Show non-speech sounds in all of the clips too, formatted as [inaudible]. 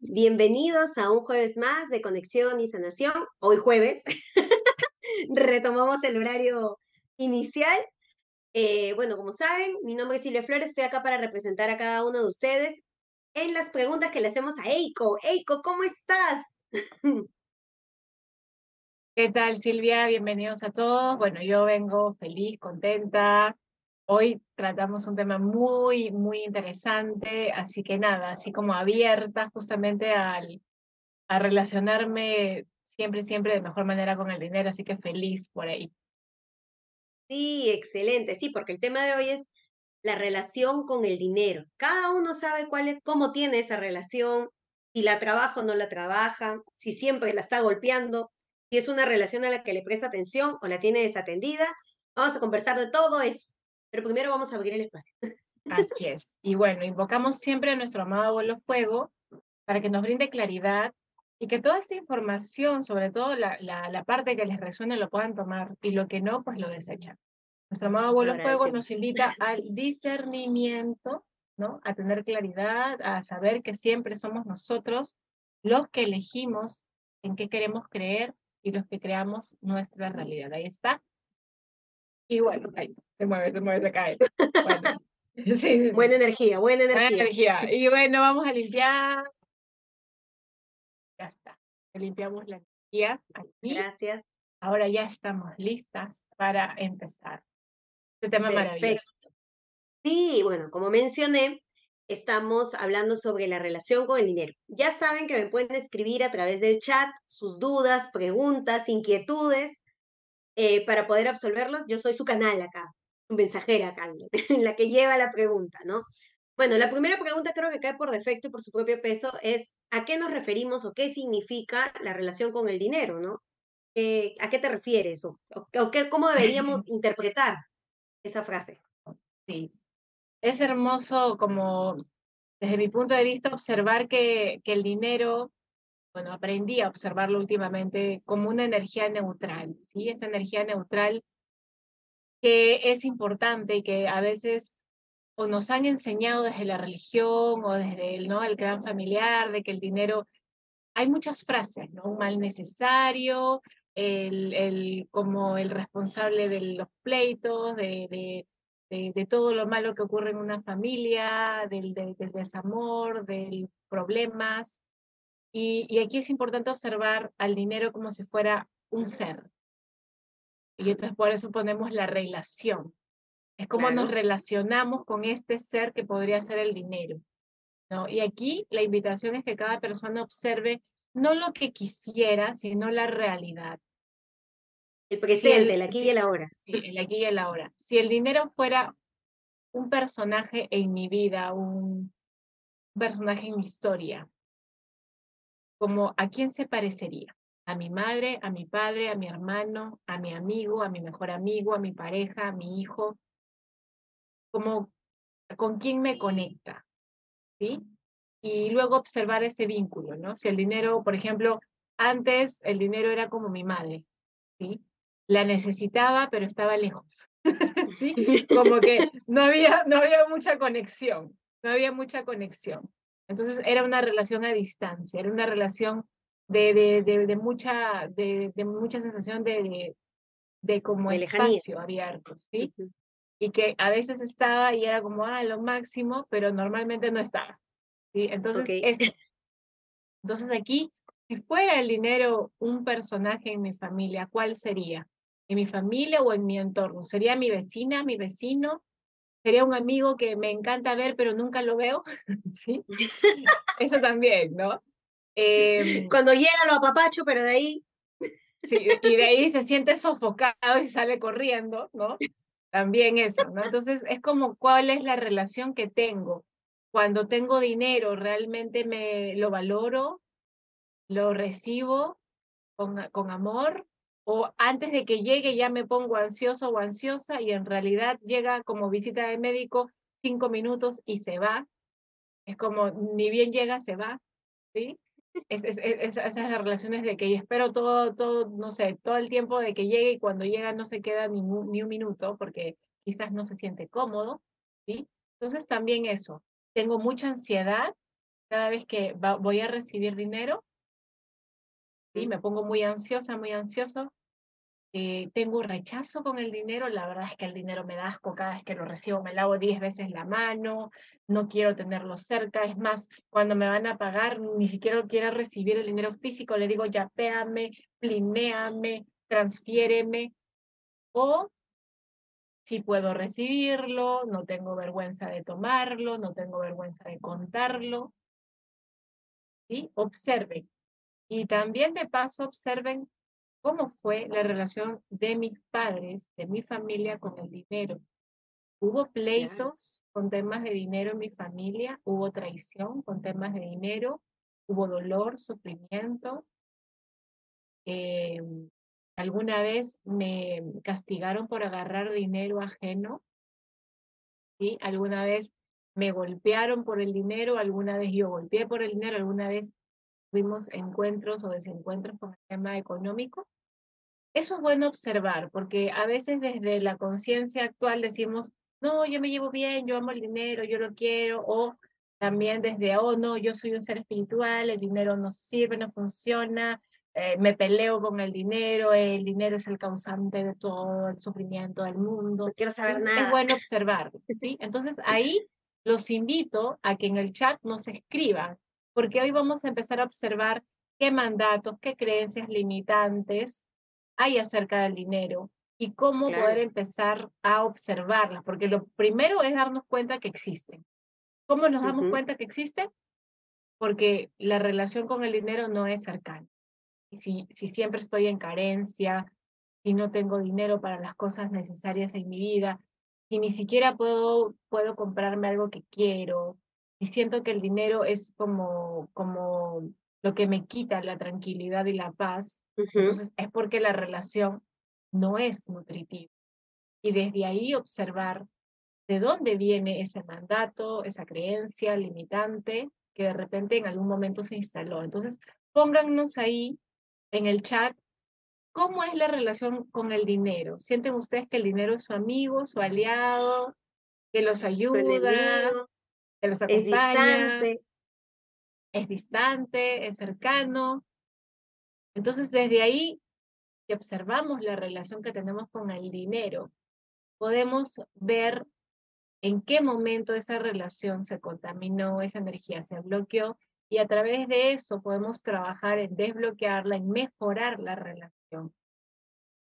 Bienvenidos a un jueves más de Conexión y Sanación. Hoy jueves [laughs] retomamos el horario inicial. Eh, bueno, como saben, mi nombre es Silvia Flores, estoy acá para representar a cada uno de ustedes en las preguntas que le hacemos a Eiko. Eiko, ¿cómo estás? [laughs] ¿Qué tal, Silvia? Bienvenidos a todos. Bueno, yo vengo feliz, contenta, Hoy tratamos un tema muy, muy interesante, así que nada, así como abierta justamente al, a relacionarme siempre, siempre de mejor manera con el dinero, así que feliz por ahí. Sí, excelente, sí, porque el tema de hoy es la relación con el dinero. Cada uno sabe cuál es, cómo tiene esa relación, si la trabaja o no la trabaja, si siempre la está golpeando, si es una relación a la que le presta atención o la tiene desatendida. Vamos a conversar de todo eso. Pero primero vamos a abrir el espacio. Así es. Y bueno, invocamos siempre a nuestro amado abuelo fuego para que nos brinde claridad y que toda esta información, sobre todo la, la, parte que les resuene, lo puedan tomar y lo que no, pues lo desechan. Nuestro amado abuelo fuego nos invita al discernimiento, ¿no? A tener claridad, a saber que siempre somos nosotros los que elegimos en qué queremos creer y los que creamos nuestra realidad. Ahí está. Y bueno, ahí, se mueve, se mueve, se cae. Bueno, [laughs] [laughs] sí, buena energía, buena energía. Buena energía. Y bueno, vamos a limpiar. Ya está. Limpiamos la energía aquí. Gracias. Ahora ya estamos listas para empezar. Este tema Perfecto. maravilloso. Sí, bueno, como mencioné, estamos hablando sobre la relación con el dinero. Ya saben que me pueden escribir a través del chat sus dudas, preguntas, inquietudes eh, para poder absolverlos, yo soy su canal acá, su mensajera acá, [laughs] la que lleva la pregunta, ¿no? Bueno, la primera pregunta creo que cae por defecto y por su propio peso es ¿a qué nos referimos o qué significa la relación con el dinero, ¿no? Eh, ¿A qué te refieres o, o qué, cómo deberíamos [laughs] interpretar esa frase? Sí, es hermoso como desde mi punto de vista observar que, que el dinero bueno, aprendí a observarlo últimamente como una energía neutral, ¿sí? Esa energía neutral que es importante y que a veces o nos han enseñado desde la religión o desde el, ¿no? el clan familiar de que el dinero, hay muchas frases, ¿no? Un mal necesario, el, el, como el responsable de los pleitos, de, de, todo lo malo que ocurre en una familia, del, del desamor, de problemas. Y, aquí es importante observar al dinero como si fuera un ser. Y entonces por eso ponemos la relación. Es como nos relacionamos con este ser que podría ser el dinero. ¿no? Y aquí la invitación es que cada persona observe no lo que quisiera, sino la realidad. El presente, el, aquí y el ahora. Sí, el aquí y el ahora. Si el dinero fuera un personaje en mi vida, un personaje en mi historia, como a quién se parecería. A mi madre, a mi padre, a mi hermano, a mi amigo, a mi mejor amigo, a mi pareja, a mi hijo. Como con quién me conecta. ¿Sí? Y luego observar ese vínculo, ¿no? Si el dinero, por ejemplo, antes el dinero era como mi madre, ¿sí? La necesitaba, pero estaba lejos. [laughs] ¿Sí? Como que no había, no había mucha conexión, no había mucha conexión. Entonces era una relación a distancia, era una relación de, de, de, mucha, de, mucha sensación de, de, como espacio abierto, ¿sí? Y que a veces estaba y era como, ah, lo máximo, pero normalmente no estaba, ¿sí? Entonces, [coughs] entonces aquí, si fuera el dinero un personaje en mi familia, ¿cuál sería? ¿En mi familia o en mi entorno? ¿Sería mi vecina, mi vecino? Sería un amigo que me encanta ver, pero nunca lo veo, [laughs] ¿sí? [laughs] Eso también, ¿no? Em, Cuando llega lo apapacho, pero de ahí... Sí, y de ahí se siente sofocado y sale corriendo, ¿no? También eso, ¿no? Entonces, es como cuál es la relación que tengo. Cuando tengo dinero, realmente me lo valoro, lo recibo con, con amor, o antes de que llegue ya me pongo ansioso o ansiosa y en realidad llega como visita de médico cinco minutos y se va. Es como ni bien llega, se va, ¿sí? Es, es, esas relaciones de que espero todo, todo, no sé, todo el tiempo de que llegue y cuando llega no se queda ni, ni un minuto porque quizás no se siente cómodo, ¿sí? Entonces también eso, tengo mucha ansiedad cada vez que voy a recibir dinero, ¿sí? me pongo muy ansiosa, muy ansioso, eh, tengo rechazo con el dinero, la verdad es que el dinero me da asco cada vez que lo recibo, me lavo diez veces la mano, no quiero tenerlo cerca, es más, cuando me van a pagar, ni siquiera quiero recibir el dinero físico, le digo, yapéame, plinéame, transfiéreme, o si puedo recibirlo, no tengo vergüenza de tomarlo, no tengo vergüenza de contarlo. ¿Sí? Observen. Y también de paso observen cómo fue la relación de mis padres, de mi familia con el dinero. Hubo pleitos con temas de dinero en mi familia, hubo traición con temas de dinero, hubo dolor, sufrimiento. Em, alguna vez me castigaron por agarrar dinero ajeno. ¿sí? Alguna vez me golpearon por el dinero, alguna vez yo golpeé por el dinero, alguna vez tuvimos encuentros o desencuentros con el tema económico. Eso es bueno observar, porque a veces desde la conciencia actual decimos, no, yo me llevo bien, yo amo el dinero, yo lo quiero, o también desde, oh, no, yo soy un ser espiritual, el dinero no sirve, no funciona, eh, me peleo con el dinero, el dinero es el causante de todo el sufrimiento del mundo. No quiero saber nada. Es bueno observarlo, ¿sí? Entonces [laughs] ahí los invito a que en el chat nos escriban, porque hoy vamos a empezar a observar qué mandatos, qué creencias limitantes hay acerca del dinero y cómo poder empezar a observarlas, porque lo primero es darnos cuenta que existen. ¿Cómo nos damos cuenta que existen? Porque la relación con el dinero no es cercana. Y si, si siempre estoy en carencia, si no tengo dinero para las cosas necesarias en mi vida, si ni siquiera puedo, puedo comprarme algo que quiero, y siento que el dinero es como, como lo que me quita la tranquilidad y la paz, entonces es porque la relación no es nutritiva. Y desde ahí observar de dónde viene ese mandato, esa creencia limitante que de repente en algún momento se instaló. Entonces, póngannos ahí en el chat cómo es la relación con el dinero. ¿Sienten ustedes que el dinero es su amigo, su aliado, que los ayuda, que los acompaña? Es distante. Es distante, es cercano. Entonces, desde ahí si observamos la relación que tenemos con el dinero, podemos ver en qué momento esa relación se contaminó, esa energía se bloqueó, y a través de eso podemos trabajar en desbloquearla, en mejorar la relación,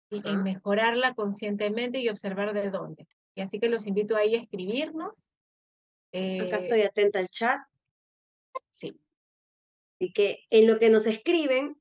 y en mejorarla conscientemente y observar de dónde. Y así que los invito ahí a escribirnos. Acá estoy eh, atenta al chat. Sí. Y que en lo que nos escriben,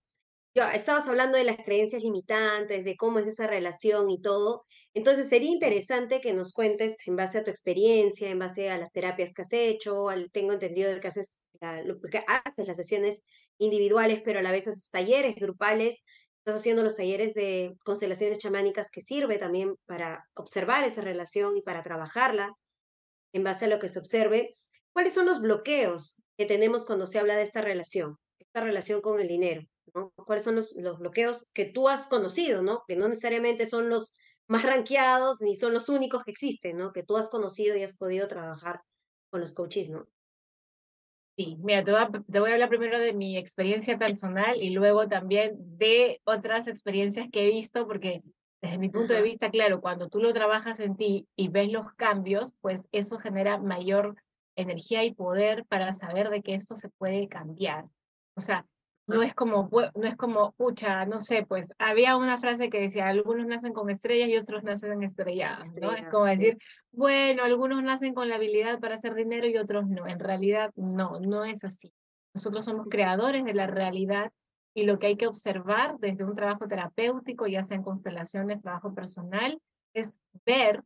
yo, estabas hablando de las creencias limitantes, de cómo es esa relación y todo. Entonces, sería interesante que nos cuentes en base a tu experiencia, en base a las terapias que has hecho, al, tengo entendido que haces, que haces las sesiones individuales, pero a la vez haces talleres grupales, estás haciendo los talleres de constelaciones chamánicas que sirve también para observar esa relación y para trabajarla en base a lo que se observe. ¿Cuáles son los bloqueos que tenemos cuando se habla de esta relación, esta relación con el dinero? ¿Cuáles son los, bloqueos que tú has conocido, ¿no? Que no necesariamente son los más ranqueados ni son los únicos que existen, ¿no? Que tú has conocido y has podido trabajar con los coaches, ¿no? Sí, mira, te voy, a, te voy a hablar primero de mi experiencia personal y luego también de otras experiencias que he visto, porque desde mi punto de vista, claro, cuando tú lo trabajas en ti y ves los cambios, pues eso genera mayor energía y poder para saber de que esto se puede cambiar. O sea, no es como, no es como, pucha, no sé, pues había una frase que decía, algunos nacen con estrellas y otros nacen estrellados, ¿no? Es como decir, bueno, algunos nacen con la habilidad para hacer dinero y otros no. En realidad, no, no es así. Nosotros somos creadores de la realidad y lo que hay que observar desde un trabajo terapéutico, ya sea en constelaciones, trabajo personal, es ver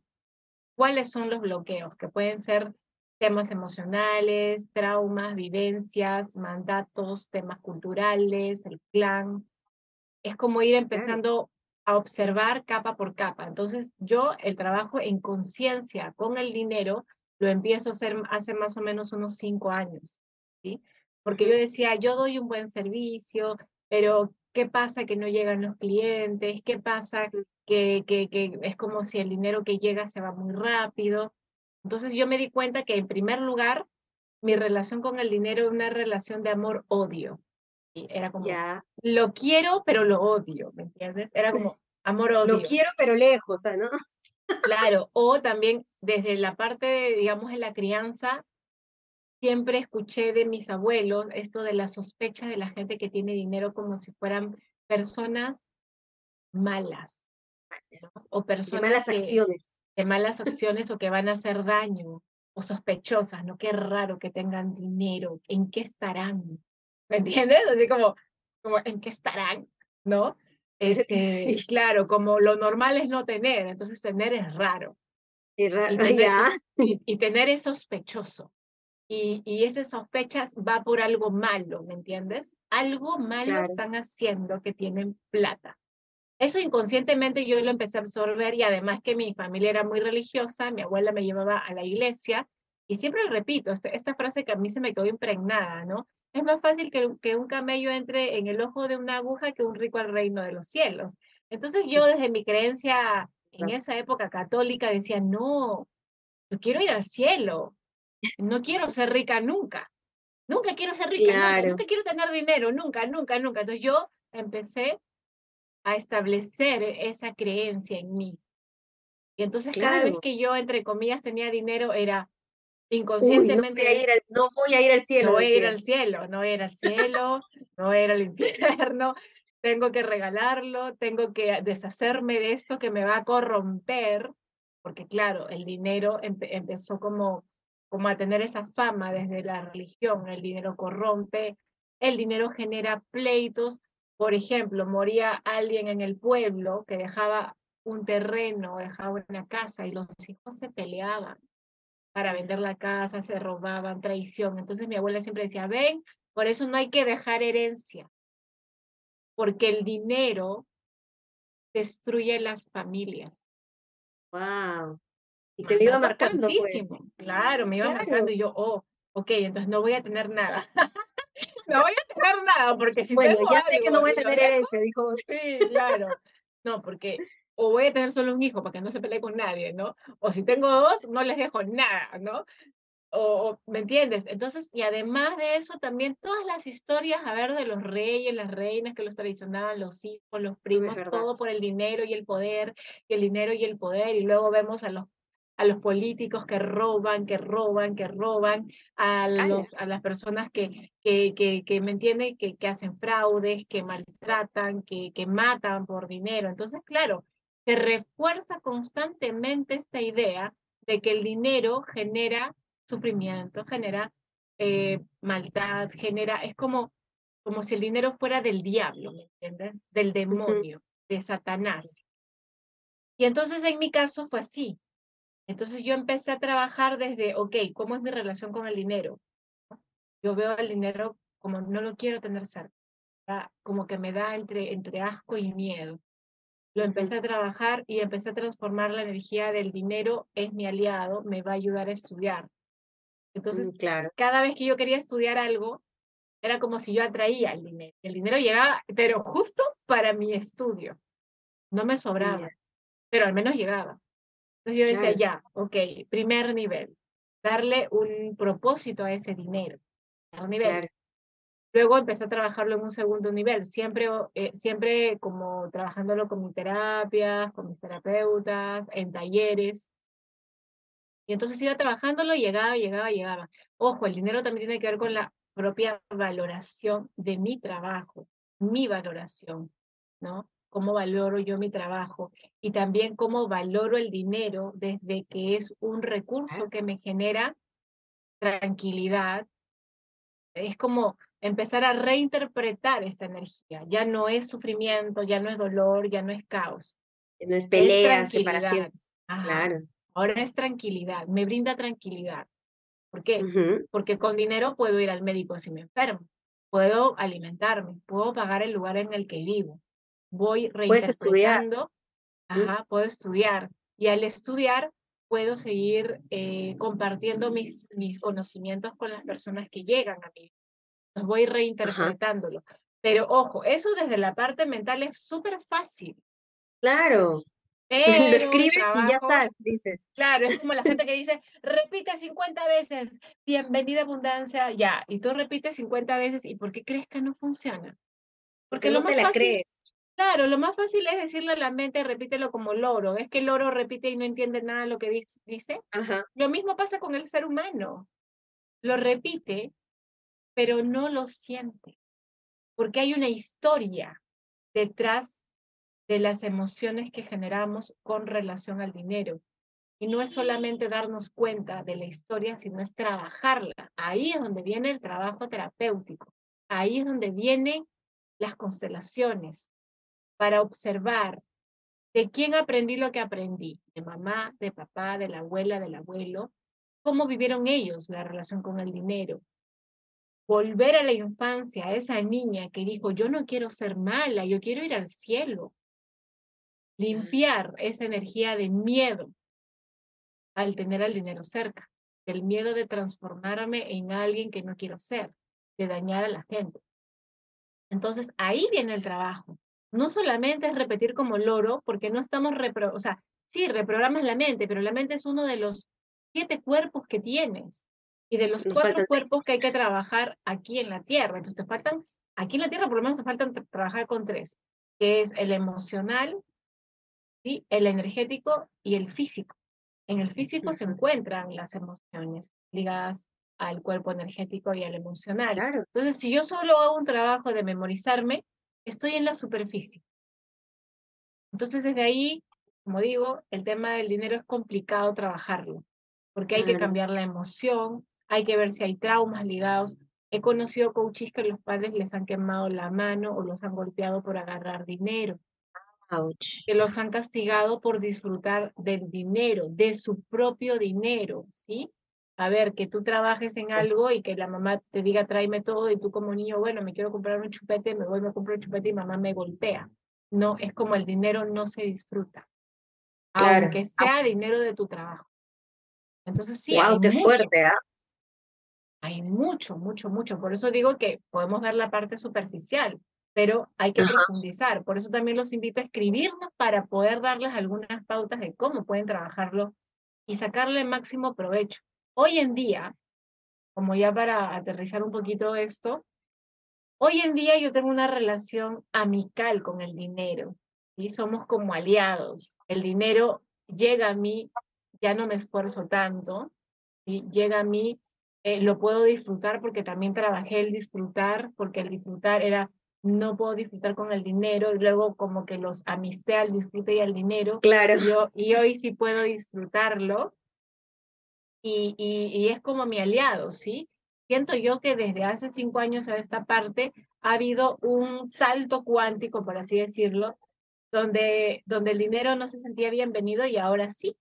cuáles son los bloqueos que pueden ser temas emocionales, traumas, vivencias, mandatos, temas culturales, el plan. Es como ir empezando a observar capa por capa. Entonces, yo el trabajo en conciencia con el dinero lo empiezo a hacer hace más o menos unos cinco años, ¿sí? Porque yo decía, yo doy un buen servicio, pero ¿qué pasa que no llegan los clientes? ¿Qué pasa que, que, que es como si el dinero que llega se va muy rápido? Entonces yo me di cuenta que en primer lugar mi relación con el dinero era una relación de amor-odio. Era como, Ya. lo quiero, pero lo odio, ¿me entiendes? Era como [laughs] amor-odio. Lo quiero, pero lejos, ¿ah, ¿no? Claro, o también desde la parte, digamos, de la crianza, siempre escuché de mis abuelos esto de la sospecha de la gente que tiene dinero como si fueran personas malas, ¿no? O De personas malas que, acciones. de malas acciones o que van a hacer daño, o sospechosas, ¿no? Qué raro que tengan dinero, ¿en qué estarán? ¿Me entiendes? Así como, como ¿en qué estarán? ¿No? [laughs] Este, Sí. claro, como lo normal es no tener, entonces tener es raro. Y Y [laughs] tener, y tener es sospechoso. Y, y esas sospechas va por algo malo, ¿me entiendes? Algo malo Claro. están haciendo que tienen plata. Eso inconscientemente yo lo empecé a absorber y además que mi familia era muy religiosa, mi abuela me llevaba a la iglesia y siempre repito este- esta frase que a mí se me quedó impregnada, ¿no? Es más fácil que, un- que un camello entre en el ojo de una aguja que un rico al reino de los cielos. Entonces yo desde mi creencia en esa época católica decía, no, yo quiero ir al cielo, no quiero ser rica nunca, nunca quiero ser rica, nunca, Claro. nunca quiero tener dinero, nunca, nunca, nunca. Entonces yo empecé a establecer esa creencia en mí. Y entonces cada vez Claro. que yo, entre comillas, tenía dinero, era Uy, no voy inconscientemente ir al, no voy a ir al cielo, no voy a ir al cielo, no voy a ir al cielo, no voy a ir al infierno, tengo que regalarlo, tengo que deshacerme de esto que me va a corromper, porque claro, el dinero empe- empezó como, como a tener esa fama desde la religión, el dinero corrompe, el dinero genera pleitos, por ejemplo, moría alguien en el pueblo que dejaba un terreno, dejaba una casa y los hijos se peleaban para vender la casa, se robaban, traición. Entonces mi abuela siempre decía, ven, por eso no hay que dejar herencia, porque el dinero destruye las familias. Wow. Y te iba marcando, pues. Claro, me iba Claro. marcando y yo, oh, ok, entonces no voy a tener nada. [laughs] no voy a tener nada, porque si Bueno, tengo ya sé que no voy a tener herencia, dijo. Sí, claro. No, porque o voy a tener solo un hijo para que no se pelee con nadie, ¿no? O si tengo dos, no les dejo nada, ¿no? O, ¿me entiendes? Entonces, y además de eso, también todas las historias, a ver, de los reyes, las reinas que los traicionaban, los hijos, los primos, todo por el dinero y el poder, y el dinero y el poder, y luego vemos a los a los políticos que roban, que roban, que roban, a, los, a las personas que, que, que, que me entienden, que, que hacen fraudes, que maltratan, que, que matan por dinero. Entonces, claro, se refuerza constantemente esta idea de que el dinero genera sufrimiento, genera eh, maldad, genera, es como, como si el dinero fuera del diablo, ¿me entiendes? Del demonio, de Satanás. Y entonces en mi caso fue así. Entonces yo empecé a trabajar desde, ok, ¿cómo es mi relación con el dinero? Yo veo el dinero como no lo quiero tener cerca, ¿ya? como que me da entre, entre asco y miedo. Lo empecé a trabajar y empecé a transformar la energía del dinero, es mi aliado, me va a ayudar a estudiar. Entonces, Mm, Claro. cada vez que yo quería estudiar algo, era como si yo atraía el dinero. El dinero llegaba, pero justo para mi estudio. No me sobraba, pero al menos llegaba. Entonces yo decía, ya, ok, primer nivel, darle un propósito a ese dinero. Primer nivel. Claro. Luego empecé a trabajarlo en un segundo nivel, siempre, eh, siempre como trabajándolo con mis terapias, con mis terapeutas, en talleres. Y entonces iba trabajándolo, llegaba, llegaba, llegaba. Ojo, el dinero también tiene que ver con la propia valoración de mi trabajo, mi valoración, ¿no? Cómo valoro yo mi trabajo y también cómo valoro el dinero desde que es un recurso que me genera tranquilidad. Es como empezar a reinterpretar esta energía. Ya no es sufrimiento, ya no es dolor, ya no es caos. No es Es peleas, tranquilidad. separaciones. Ajá. Claro. Ahora es tranquilidad, me brinda tranquilidad. ¿Por qué? Porque con dinero puedo ir al médico si me enfermo, puedo alimentarme, puedo pagar el lugar en el que vivo, voy reinterpretando, ajá, puedo estudiar y al estudiar puedo seguir eh, compartiendo mis, mis conocimientos con las personas que llegan a mí. Los voy reinterpretándolo. Pero ojo, eso desde la parte mental es súper fácil. Claro. [laughs] Lo escribes y ya está, dices. Claro, es como la gente que [laughs] dice, repite 50 veces, bienvenida abundancia, ya, y tú repites 50 veces, ¿y por qué crees que no funciona? Porque, lo no más te la crees. Claro, lo más fácil es decirle a la mente, repítelo como loro. Es que el loro repite y no entiende nada de lo que dice. Lo mismo pasa con el ser humano. Lo repite, pero no lo siente. Porque hay una historia detrás de las emociones que generamos con relación al dinero. Y no es solamente darnos cuenta de la historia, sino es trabajarla. Ahí es donde viene el trabajo terapéutico. Ahí es donde vienen las constelaciones, para observar de quién aprendí lo que aprendí, de mamá, de papá, de la abuela, del abuelo, cómo vivieron ellos la relación con el dinero. Volver a la infancia, a esa niña que dijo, yo no quiero ser mala, yo quiero ir al cielo. Limpiar esa energía de miedo al tener al dinero cerca, del miedo de transformarme en alguien que no quiero ser, de dañar a la gente. Entonces ahí viene el trabajo no solamente es repetir como loro, porque no estamos, repro o sea, sí, reprogramas la mente, pero la mente es uno de los siete cuerpos que tienes y de los cuatro cuerpos que hay que trabajar aquí en la Tierra. Entonces te faltan, aquí en la Tierra por lo menos te faltan trabajar con tres, que es el emocional, ¿sí? el energético y el físico. En el físico se encuentran las emociones ligadas al cuerpo energético y al emocional. Entonces, si yo solo hago un trabajo de memorizarme, estoy en la superficie. Entonces, desde ahí, como digo, el tema del dinero es complicado trabajarlo, porque hay que cambiar la emoción, hay que ver si hay traumas ligados. He conocido coaches que los padres les han quemado la mano o los han golpeado por agarrar dinero. Que los han castigado por disfrutar del dinero, de su propio dinero, ¿sí? A ver, que tú trabajes en algo y que la mamá te diga tráeme todo y tú como niño, bueno, me quiero comprar un chupete, me voy, me compro un chupete y mamá me golpea. No, es como el dinero no se disfruta, aunque sea dinero de tu trabajo. Entonces sí, hay qué fuerte, ¿ah? Hay mucho, mucho, mucho. Por eso digo que podemos ver la parte superficial, pero hay que profundizar. Por eso también los invito a escribirnos para poder darles algunas pautas de cómo pueden trabajarlo y sacarle máximo provecho. Hoy en día, como ya para aterrizar un poquito esto, hoy en día yo tengo una relación amical con el dinero y somos como aliados. El dinero llega a mí, ya no me esfuerzo tanto, y llega a mí, eh, lo puedo disfrutar porque también trabajé el disfrutar, porque el disfrutar era no puedo disfrutar con el dinero y luego como que los amisté al disfrute y al dinero. Claro. yo, y hoy sí puedo disfrutarlo y, es como mi aliado, ¿sí? Siento yo que desde hace cinco años a esta parte ha habido un salto cuántico, por así decirlo, donde, donde el dinero no se sentía bienvenido y ahora sí.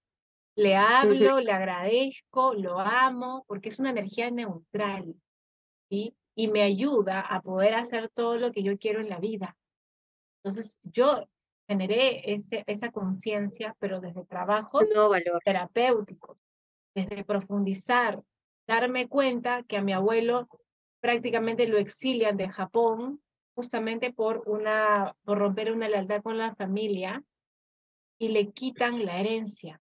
Le hablo, le agradezco, lo amo, porque es una energía neutral, ¿sí? Y me ayuda a poder hacer todo lo que yo quiero en la vida. Entonces, yo generé ese, esa conciencia, pero desde trabajos terapéuticos desde profundizar, darme cuenta que a mi abuelo prácticamente lo exilian de Japón justamente por, una, por romper una lealtad con la familia y le quitan la herencia.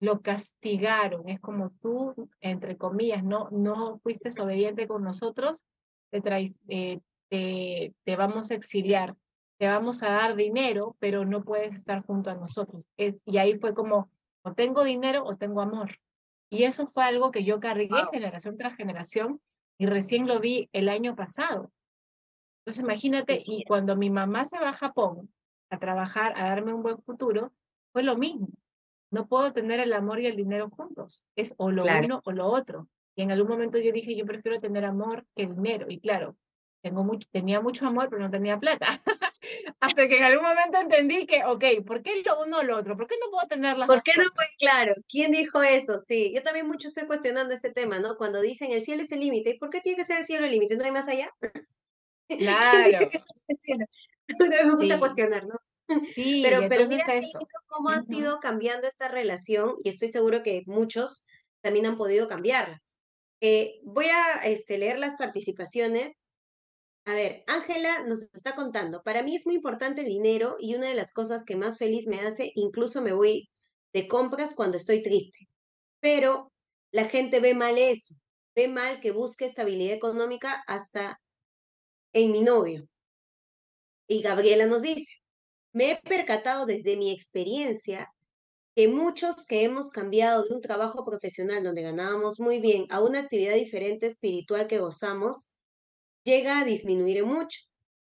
Lo castigaron, es como tú, entre comillas, no, no fuiste obediente con nosotros, te, eh, te, te vamos a exiliar, te vamos a dar dinero, pero no puedes estar junto a nosotros. Es, y ahí fue como, o tengo dinero o tengo amor. Y eso fue algo que yo cargué generación tras generación y recién lo vi el año pasado. Entonces imagínate, y cuando mi mamá se va a Japón a trabajar, a darme un buen futuro, fue lo mismo. No puedo tener el amor y el dinero juntos. Es o lo uno o lo otro. Y en algún momento yo dije, yo prefiero tener amor que dinero. Y claro, tengo mucho, tenía mucho amor, pero no tenía plata. [laughs] Hasta que en algún momento entendí que, ok, ¿por qué lo uno o lo otro? ¿Por qué no puedo tener las ¿Por qué no fue claro? ¿Quién dijo eso? Sí, yo también mucho estoy cuestionando ese tema, ¿no? Cuando dicen el cielo es el límite, ¿y por qué tiene que ser el cielo el límite? ¿No hay más allá? [laughs] Claro. dice que es el cielo? [laughs] Me puse a cuestionar, ¿no? Sí, pero, pero mira cómo ha sido cambiando esta relación y estoy seguro que muchos también han podido cambiarla. Eh, voy a este, leer las participaciones A ver, Ángela nos está contando, para mí es muy importante el dinero y una de las cosas que más feliz me hace, incluso me voy de compras cuando estoy triste. Pero la gente ve mal eso, ve mal que busque estabilidad económica hasta en mi novio. Y Gabriela nos dice, me he percatado desde mi experiencia que muchos que hemos cambiado de un trabajo profesional donde ganábamos muy bien a una actividad diferente espiritual que gozamos, llega a disminuir mucho.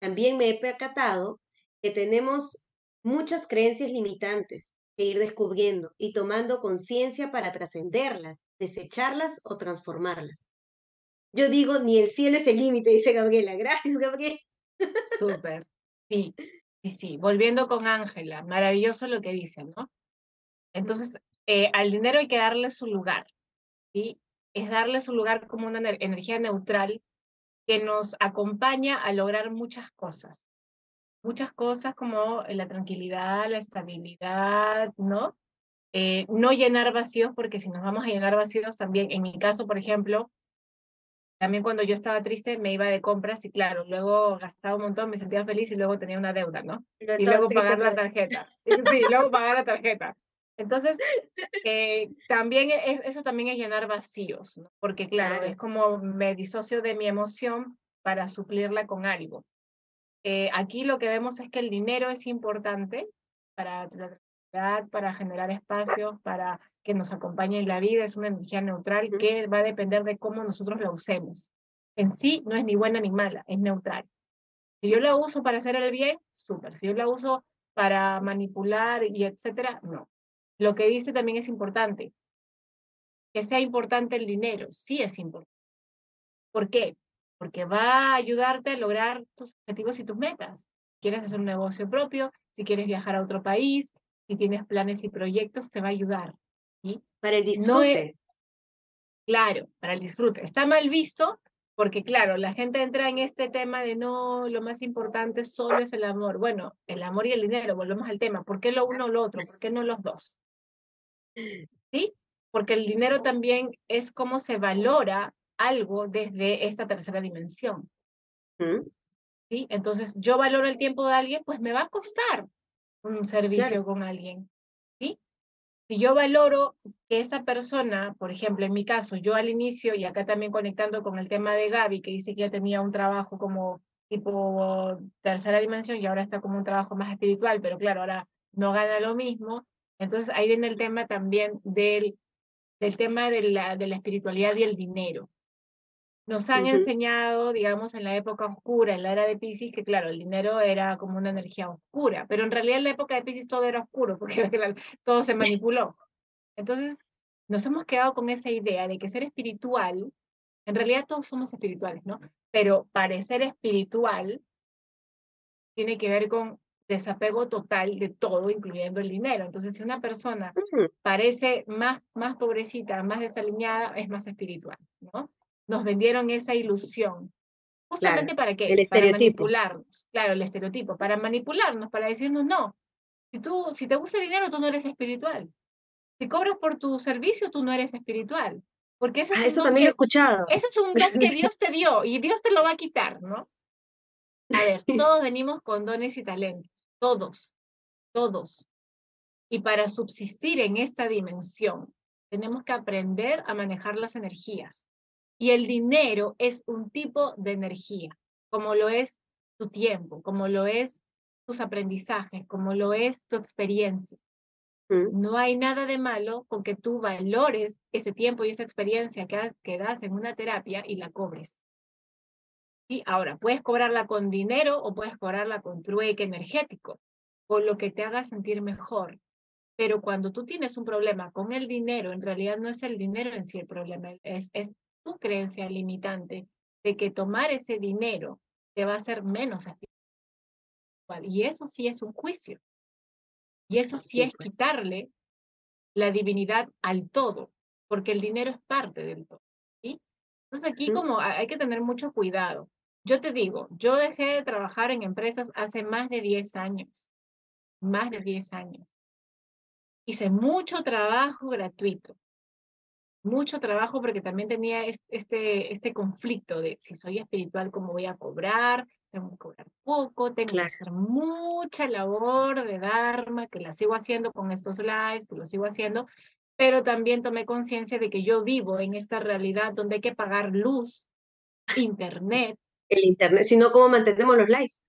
También me he percatado que tenemos muchas creencias limitantes que ir descubriendo y tomando conciencia para trascenderlas, desecharlas o transformarlas. Yo digo, ni el cielo es el límite, [laughs] dice Gabriela. Gracias, Gabriela. Súper. Sí, y sí. Volviendo con Ángela, maravilloso lo que dicen, ¿no? Entonces, eh, al dinero hay que darle su lugar, ¿sí? Es darle su lugar como una energía neutral que nos acompaña a lograr muchas cosas. Muchas cosas como la tranquilidad, la estabilidad, ¿no? Eh, no llenar vacíos, porque si nos vamos a llenar vacíos también, en mi caso, por ejemplo, también cuando yo estaba triste me iba de compras y claro, luego gastaba un montón, me sentía feliz y luego tenía una deuda, ¿no? y luego pagar la tarjeta. [laughs] Sí, luego pagar la tarjeta. Entonces, eh, también eso también es llenar vacíos, ¿no? porque claro, es como me disocio de mi emoción para suplirla con algo. Eh, aquí lo que vemos es que el dinero es importante para para generar espacios, para que nos acompañe en la vida, es una energía neutral que va a depender de cómo nosotros la usemos. En sí no es ni buena ni mala, es neutral. Si yo la uso para hacer el bien, súper. Si yo la uso para manipular y etcétera, no. Lo que dice también es importante. Que sea importante el dinero, sí es importante. ¿Por qué? Porque va a ayudarte a lograr tus objetivos y tus metas. Quieres hacer un negocio propio, si quieres viajar a otro país, si tienes planes y proyectos, te va a ayudar. ¿sí? Para el disfrute. claro, para el disfrute. Está mal visto porque, claro, la gente entra en este tema de no, lo más importante solo es el amor. Bueno, el amor y el dinero, volvemos al tema. ¿Por qué lo uno o lo otro? ¿Por qué no los dos? ¿Sí? Porque el dinero también es cómo se valora algo desde esta tercera dimensión. ¿Sí? Entonces, yo valoro el tiempo de alguien, pues me va a costar un servicio con alguien. ¿Sí? Si yo valoro que esa persona, por ejemplo, en mi caso, yo al inicio, y acá también conectando con el tema de Gaby, que dice que ya tenía un trabajo como tipo tercera dimensión y ahora está como un trabajo más espiritual, pero claro, ahora no gana lo mismo. Entonces ahí viene el tema también del, del tema de la, de la espiritualidad y el dinero. Nos han enseñado, digamos, en la época oscura, en la era de Pisces, que claro, el dinero era como una energía oscura, pero en realidad en la época de Pisces todo era oscuro, [laughs] porque todo se manipuló. Entonces, nos hemos quedado con esa idea de que ser espiritual, en realidad todos somos espirituales, ¿no? Pero parecer espiritual tiene que ver con desapego total de todo, incluyendo el dinero. Entonces, si una persona parece más, más pobrecita, más desaliñada, es más espiritual, ¿no? Nos vendieron esa ilusión. Justamente para qué? El Para manipularnos. Claro, el estereotipo. Para manipularnos, para decirnos, no, si, tú, si te gusta el dinero, tú no eres espiritual. Si cobras por tu servicio, tú no eres espiritual. Porque ese ah, eso también lo he escuchado. Ese es un [laughs] don que Dios te dio y Dios te lo va a quitar, ¿no? A ver, [laughs] todos venimos con dones y talentos todos, todos. Y para subsistir en esta dimensión, tenemos que aprender a manejar las energías. Y el dinero es un tipo de energía, como lo es tu tiempo, como lo es tus aprendizajes, como lo es tu experiencia. Mm. No hay nada de malo con que tú valores ese tiempo y esa experiencia que, que das en una terapia y la cobres. Y ahora, puedes cobrarla con dinero o puedes cobrarla con trueque energético, o lo que te haga sentir mejor. Pero cuando tú tienes un problema con el dinero, en realidad no es el dinero en sí el problema, es, es tu creencia limitante de que tomar ese dinero te va a hacer menos espiritual. Y eso sí es un juicio. Y eso sí, es pues. quitarle la divinidad al todo, porque el dinero es parte del todo. ¿sí? Entonces aquí como hay que tener mucho cuidado. Yo te digo, yo dejé de trabajar en empresas hace más de 10 años, más de 10 años. Hice mucho trabajo gratuito. mucho trabajo porque también tenía este, este conflicto de si soy espiritual, ¿cómo voy a cobrar? Tengo que cobrar poco, tengo que hacer mucha labor de Dharma, que la sigo haciendo con estos lives, que lo sigo haciendo, pero también tomé conciencia de que yo vivo en esta realidad donde hay que pagar luz, [laughs] internet. El internet, si no, ¿cómo mantenemos los lives?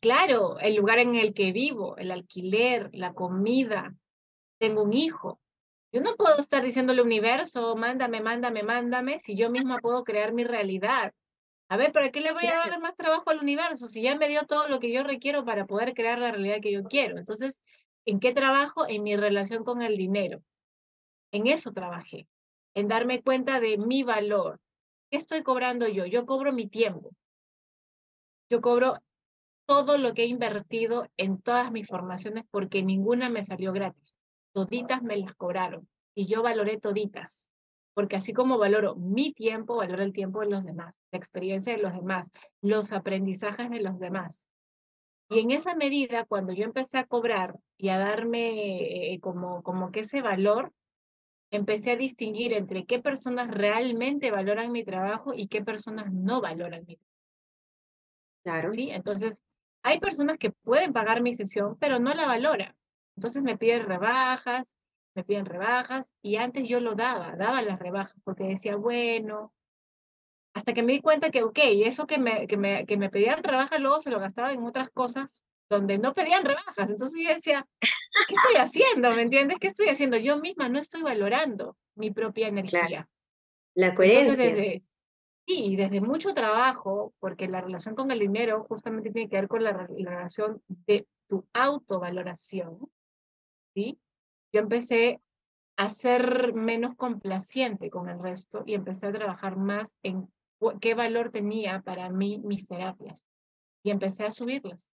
Claro, el lugar en el que vivo, el alquiler, la comida, tengo un hijo. Yo no puedo estar diciéndole universo, mándame, mándame, mándame, si yo misma puedo crear mi realidad. A ver, ¿para qué le voy a dar más trabajo al universo si ya me dio todo lo que yo requiero para poder crear la realidad que yo quiero? Entonces, ¿en qué trabajo? En mi relación con el dinero. En eso trabajé, en darme cuenta de mi valor. ¿Qué estoy cobrando yo? Yo cobro mi tiempo. Yo cobro todo lo que he invertido en todas mis formaciones porque ninguna me salió gratis. Toditas me las cobraron y yo valoré toditas. Porque así como valoro mi tiempo, valoro el tiempo de los demás, la experiencia de los demás, los aprendizajes de los demás. Y en esa medida, cuando yo empecé a cobrar y a darme eh, como, como que ese valor, empecé a distinguir entre qué personas realmente valoran mi trabajo y qué personas no valoran mi trabajo. Claro. ¿Sí? Entonces, hay personas que pueden pagar mi sesión, pero no la valoran. Entonces me piden rebajas, me piden rebajas, y antes yo lo daba, daba las rebajas, porque decía, bueno, hasta que me di cuenta que, ok, eso que me, que me, que me pedían rebajas luego se lo gastaba en otras cosas donde no pedían rebajas. Entonces yo decía, ¿qué estoy haciendo? ¿Me entiendes? ¿Qué estoy haciendo? Yo misma no estoy valorando mi propia energía. La coherencia. sí, desde mucho trabajo, porque la relación con el dinero justamente tiene que ver con la, relación de tu autovaloración, ¿sí? Yo empecé a ser menos complaciente con el resto y empecé a trabajar más en qué valor tenía para mí mis terapias y empecé a subirlas.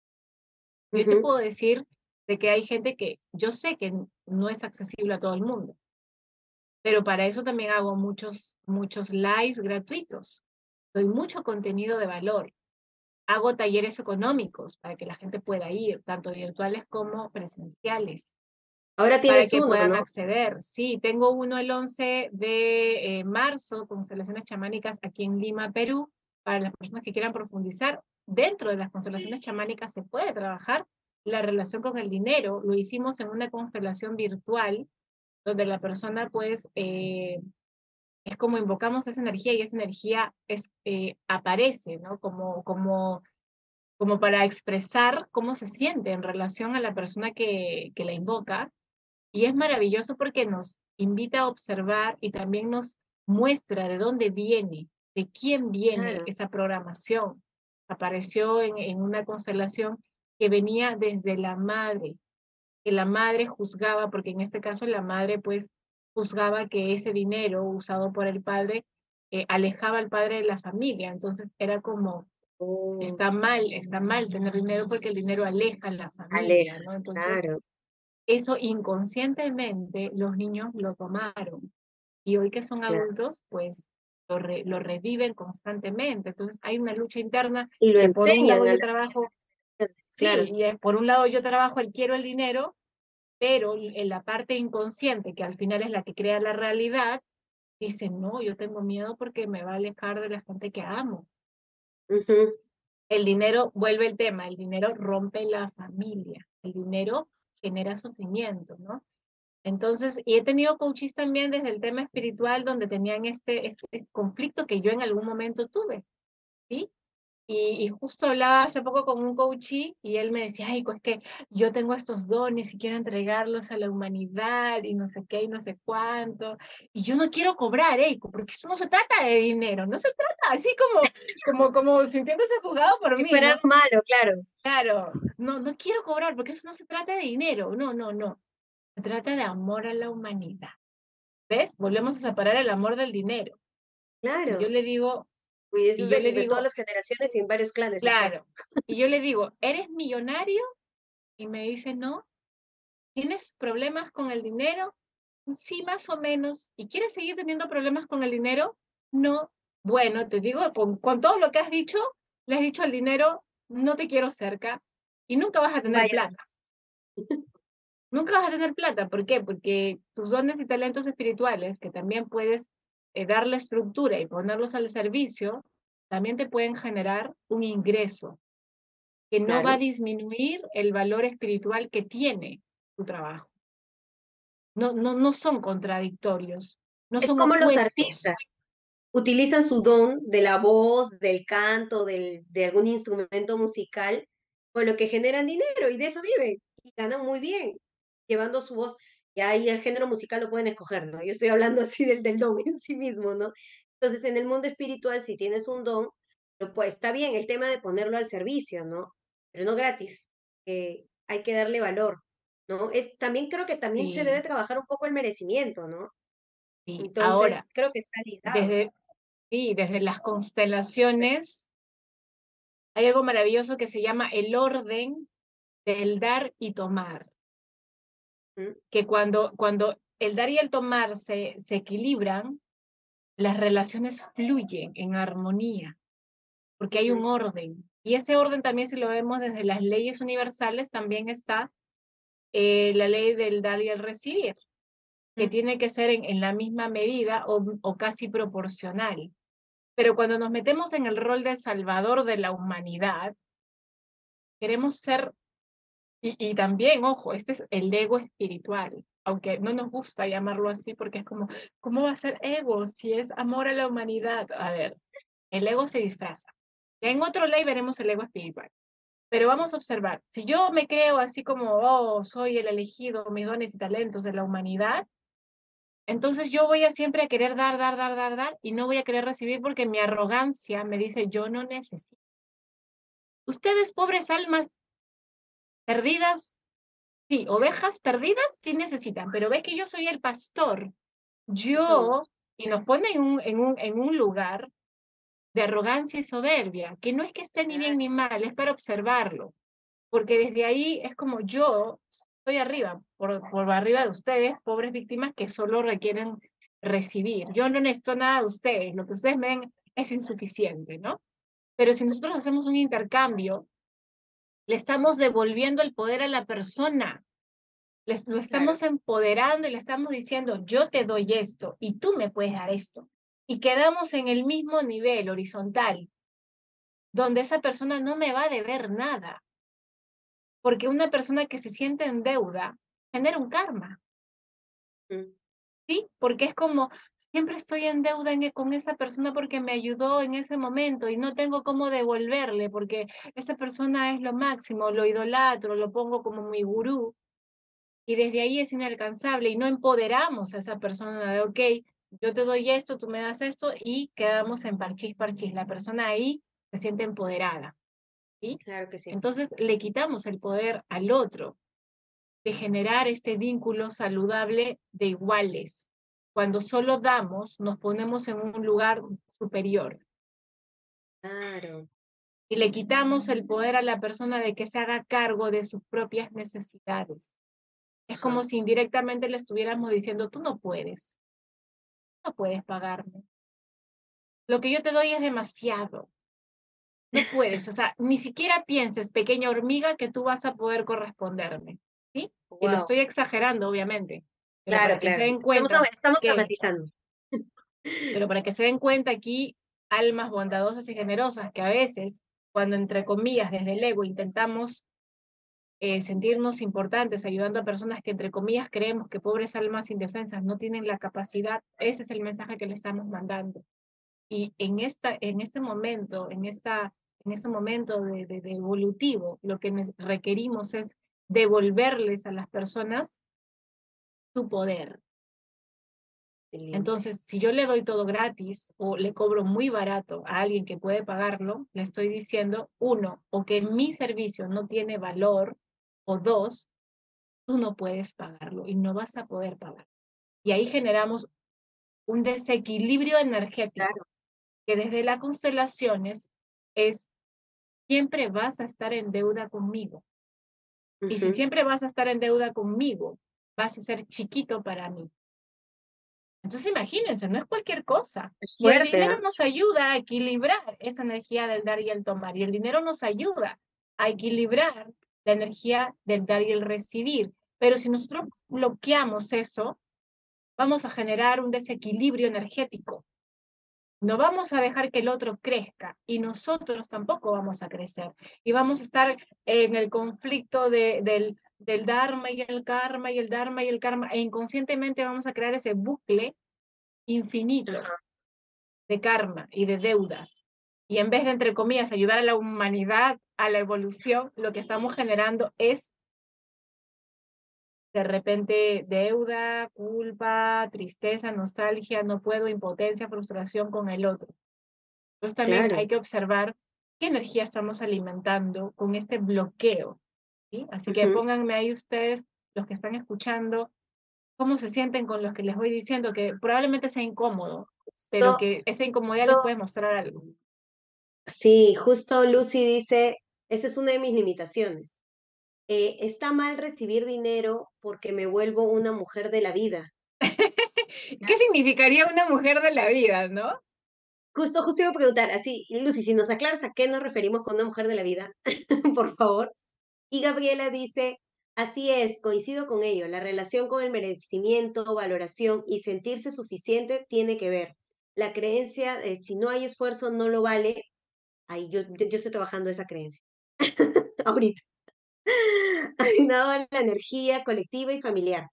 Yo te puedo decir de que hay gente que yo sé que no es accesible a todo el mundo, pero para eso también hago muchos, muchos lives gratuitos. Doy mucho contenido de valor. Hago talleres económicos para que la gente pueda ir, tanto virtuales como presenciales. Ahora tienes para que puedan ¿no? acceder. Sí, tengo uno el 11 de eh, marzo, constelaciones chamánicas aquí en Lima, Perú, para las personas que quieran profundizar. Dentro de las constelaciones chamánicas se puede trabajar la relación con el dinero. Lo hicimos en una constelación virtual, donde la persona pues eh, es como invocamos esa energía y esa energía es, eh, aparece, ¿no? Como, como, como para expresar cómo se siente en relación a la persona que, que la invoca. Y es maravilloso porque nos invita a observar y también nos muestra de dónde viene, de quién viene esa programación. Apareció en, en una constelación que venía desde la madre, que la madre juzgaba, porque en este caso la madre pues juzgaba que ese dinero usado por el padre eh, alejaba al padre de la familia, entonces era como, oh. está mal, está mal tener dinero porque el dinero aleja a la familia, ¿no? Entonces, eso inconscientemente los niños lo tomaron y hoy que son adultos, pues lo, lo, reviven constantemente. Entonces hay una lucha interna. Y lo enseñan. Por un trabajo, Sí, y por un lado yo trabajo el quiero el dinero, pero en la parte inconsciente, que al final es la que crea la realidad, dice, no, yo tengo miedo porque me va a alejar de la gente que amo. El dinero, vuelve el tema, el dinero rompe la familia, el dinero genera sufrimiento, ¿no? Entonces, y he tenido coaches también desde el tema espiritual donde tenían este, este, este conflicto que yo en algún momento tuve, ¿sí? Y, justo hablaba hace poco con un coachee y él me decía, ay, pues que yo tengo estos dones y quiero entregarlos a la humanidad y no sé qué y no sé cuánto. Y yo no quiero cobrar, ¿eh? porque eso no se trata de dinero, no se trata así como, [laughs] como, como sintiéndose juzgado por mí. Pero ¿no? malo, claro. Claro, no, no quiero cobrar porque eso no se trata de dinero, no, no, no. Se trata de amor a la humanidad. ¿Ves? Volvemos a separar el amor del dinero. Claro. yo le digo, y es de, todas las generaciones y en varios clanes. Claro. Y yo le digo, ¿eres millonario? Y me dice, no. ¿Tienes problemas con el dinero? Sí, más o menos. ¿Y quieres seguir teniendo problemas con el dinero? No. Bueno, te digo, con, todo lo que has dicho, le has dicho al dinero, no te quiero cerca y nunca vas a tener plata. Nunca vas a tener plata. ¿Por qué? Porque tus dones y talentos espirituales, que también puedes eh, darle estructura y ponerlos al servicio, también te pueden generar un ingreso que no va a disminuir el valor espiritual que tiene tu trabajo. No, no, no son contradictorios. No es son como los artistas utilizan su don de la voz, del canto, del, de algún instrumento musical, con lo que generan dinero y de eso viven y ganan muy bien, llevando su voz. Y ahí el género musical lo pueden escoger, ¿no? Yo estoy hablando [laughs] así del, del don en sí mismo, ¿no? Entonces, en el mundo espiritual, si tienes un don, pues está bien el tema de ponerlo al servicio, ¿no? Pero no gratis. hay que darle valor, ¿no? Es, también creo que también se debe trabajar un poco el merecimiento, ¿no? Sí. Entonces, Ahora, creo que está ligado. Desde, Sí, desde las constelaciones hay algo maravilloso que se llama el orden del dar y tomar. Que cuando, cuando el dar y el tomar se, se equilibran, las relaciones fluyen en armonía, porque hay un orden. Y ese orden también, si lo vemos desde las leyes universales, también está eh, la ley del dar y el recibir, que tiene que ser en, en la misma medida o, o casi proporcional. Pero cuando nos metemos en el rol de salvador de la humanidad, queremos ser, y, también, ojo, este es el ego espiritual, aunque no nos gusta llamarlo así porque es como, ¿cómo va a ser ego si es amor a la humanidad? A ver, el ego se disfraza. en otro ley veremos el ego espiritual. Pero vamos a observar, si yo me creo así como, oh, soy el elegido, mis dones y talentos de la humanidad, entonces yo voy a siempre a querer dar, dar, dar, dar, dar y no voy a querer recibir porque mi arrogancia me dice yo no necesito. Ustedes, pobres almas perdidas, sí, ovejas perdidas, sí necesitan, pero ve que yo soy el pastor. Yo, y nos pone en un, en un, en un lugar de arrogancia y soberbia, que no es que esté ni bien ni mal, es para observarlo, porque desde ahí es como yo estoy arriba, por, por arriba de ustedes, pobres víctimas que solo requieren recibir. Yo no necesito nada de ustedes, lo que ustedes me den es insuficiente, ¿no? Pero si nosotros hacemos un intercambio, le estamos devolviendo el poder a la persona, Les, lo estamos empoderando y le estamos diciendo, yo te doy esto y tú me puedes dar esto. Y quedamos en el mismo nivel horizontal, donde esa persona no me va a deber nada porque una persona que se siente en deuda genera un karma. Mm. ¿Sí? Porque es como, siempre estoy en deuda con esa persona porque me ayudó en ese momento y no tengo cómo devolverle porque esa persona es lo máximo, lo idolatro, lo pongo como mi gurú. Y desde ahí es inalcanzable y no empoderamos a esa persona de, ok, yo te doy esto, tú me das esto y quedamos en parchís, parchís. La persona ahí se siente empoderada. Claro que sí. Entonces le quitamos el poder al otro de generar este vínculo saludable de iguales. Cuando solo damos, nos ponemos en un lugar superior. Claro. Y le quitamos el poder a la persona de que se haga cargo de sus propias necesidades. Es como si indirectamente le estuviéramos diciendo, tú no puedes, no puedes pagarme. Lo que yo te doy es demasiado. No puedes, o sea, ni siquiera pienses, pequeña hormiga, que tú vas a poder corresponderme. ¿Sí? Y lo estoy exagerando, obviamente. Claro, que Se den cuenta estamos, dramatizando. Pero para que se den cuenta aquí, almas bondadosas y generosas que a veces, cuando entre comillas, desde el ego intentamos eh, sentirnos importantes, ayudando a personas que entre comillas creemos que pobres almas indefensas no tienen la capacidad, ese es el mensaje que le estamos mandando. Y en, esta, en este momento, en, esta, en este momento de, de, evolutivo, lo que requerimos es devolverles a las personas su poder. Entonces, si yo le doy todo gratis o le cobro muy barato a alguien que puede pagarlo, le estoy diciendo, uno, o que mi servicio no tiene valor, o dos, tú no puedes pagarlo y no vas a poder pagar. Y ahí generamos un desequilibrio energético que desde las constelaciones es, siempre vas a estar en deuda conmigo. Y si siempre vas a estar en deuda conmigo, vas a ser chiquito para mí. Entonces imagínense, no es cualquier cosa. y el dinero nos ayuda a equilibrar esa energía del dar y el tomar. Y el dinero nos ayuda a equilibrar la energía del dar y el recibir. Pero si nosotros bloqueamos eso, vamos a generar un desequilibrio energético. No vamos a dejar que el otro crezca y nosotros tampoco vamos a crecer. Y vamos a estar en el conflicto de, del, del Dharma y el karma y el Dharma y el karma. E inconscientemente vamos a crear ese bucle infinito de karma y de deudas. Y en vez de, entre comillas, ayudar a la humanidad, a la evolución, lo que estamos generando es de repente deuda, culpa, tristeza, nostalgia, no puedo, impotencia, frustración con el otro. Entonces también hay que observar qué energía estamos alimentando con este bloqueo. ¿Sí? Así que pónganme ahí ustedes, los que están escuchando, cómo se sienten con los que les voy diciendo, que probablemente sea incómodo, pero que esa incomodidad les puede mostrar algo. Sí, justo Lucy dice, esa es una de mis limitaciones. Eh, está mal recibir dinero porque me vuelvo una mujer de la vida. [laughs] ¿Qué significaría una mujer de la vida, no? Justo, justo iba a preguntar, así, Lucy, si nos aclaras a qué nos referimos con una mujer de la vida, [laughs] por favor. Y Gabriela dice, así es, coincido con ello, la relación con el merecimiento, valoración y sentirse suficiente tiene que ver. La creencia de si no hay esfuerzo no lo vale, ahí yo, yo, estoy trabajando esa creencia, [laughs] ahorita. [laughs] la energía colectiva y familiar.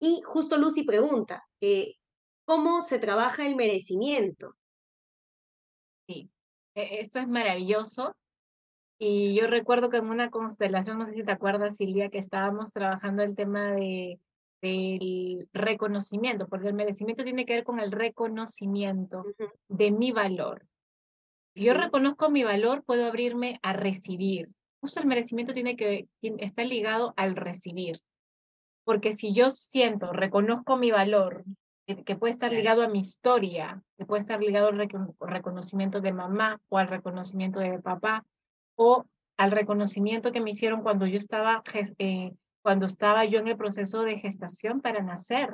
Y justo Lucy pregunta, eh, ¿cómo se trabaja el merecimiento? Sí, e, esto es maravilloso. Y yo recuerdo que en una constelación, no sé si te acuerdas, Silvia, que estábamos trabajando el tema de, del reconocimiento, porque el merecimiento tiene que ver con el reconocimiento de mi valor. Si yo reconozco mi valor, puedo abrirme a recibir, justo el merecimiento tiene que está ligado al recibir. Porque si yo siento, reconozco mi valor, que, puede estar ligado a mi historia, que puede estar ligado al reconocimiento de mamá o al reconocimiento de papá o al reconocimiento que me hicieron cuando yo estaba, eh, cuando estaba yo en el proceso de gestación para nacer.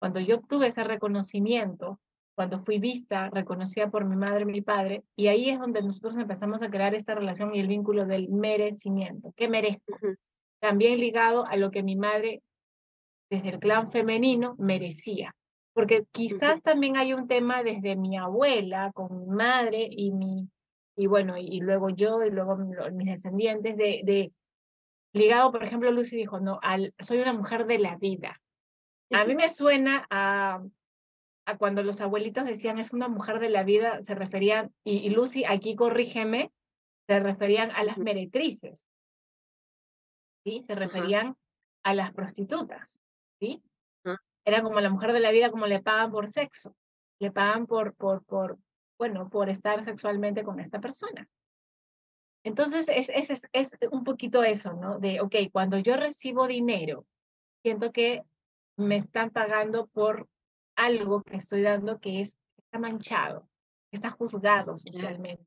Cuando yo obtuve ese reconocimiento, cuando fui vista, reconocida por mi madre y mi padre, y ahí es donde nosotros empezamos a crear esta relación y el vínculo del merecimiento, ¿qué merezco? También ligado a lo que mi madre, desde el clan femenino, merecía. Porque quizás también hay un tema desde mi abuela, con mi madre y mi, y bueno, y, luego yo, y luego mis descendientes, de, de ligado, por ejemplo, Lucy dijo, no, al, soy una mujer de la vida. A mí me suena a cuando los abuelitos decían es una mujer de la vida, se referían, y, Lucy, aquí corrígeme, se referían a las meretrices, ¿sí? Se referían a las prostitutas, ¿sí? Era como la mujer de la vida, como le pagan por sexo, le pagan por, por, por, bueno, por estar sexualmente con esta persona. Entonces, es, es, es un poquito eso, ¿no? De, ok, cuando yo recibo dinero, siento que me están pagando por algo que estoy dando que es, está manchado, está juzgado socialmente,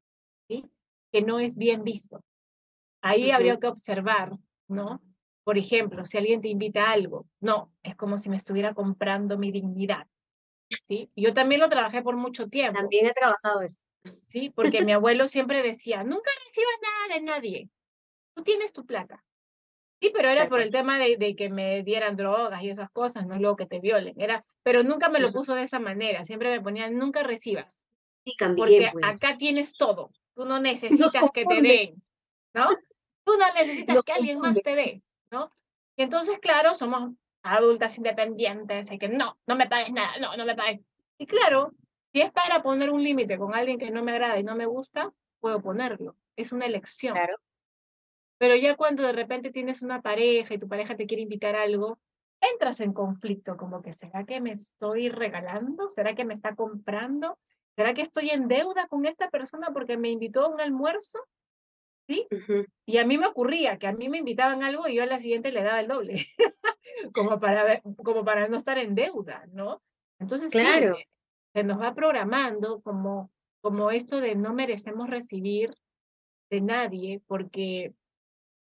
¿sí? que no es bien visto. Ahí habría que observar, ¿no? Por ejemplo, si alguien te invita a algo, no, es como si me estuviera comprando mi dignidad. ¿Sí? Yo también lo trabajé por mucho tiempo. También he trabajado eso. Sí, porque mi abuelo siempre decía, nunca recibas nada de nadie. Tú tienes tu plata. Sí, pero era por el tema de, de, que me dieran drogas y esas cosas, no luego que te violen. Era, pero nunca me lo puso de esa manera. Siempre me ponían, nunca recibas. Sí, también, porque pues. acá tienes todo. Tú no [laughs] necesitas que te den, ¿no? Tú no necesitas que alguien más te dé, ¿no? Y entonces, claro, somos adultas independientes, hay que no, no me pagues nada, no, no me pagues. Y claro, si es para poner un límite con alguien que no me agrada y no me gusta, puedo ponerlo. Es una elección. Claro. Pero ya cuando de repente tienes una pareja y tu pareja te quiere invitar a algo, entras en conflicto, como que ¿será que me estoy regalando? ¿Será que me está comprando? ¿Será que estoy en deuda con esta persona porque me invitó a un almuerzo? ¿Sí? Y a mí me ocurría que a mí me invitaban algo y yo a la siguiente le daba el doble, [laughs] como, para, como para no estar en deuda, ¿no? Entonces, claro. Sí, se nos va programando como, como esto de no merecemos recibir de nadie porque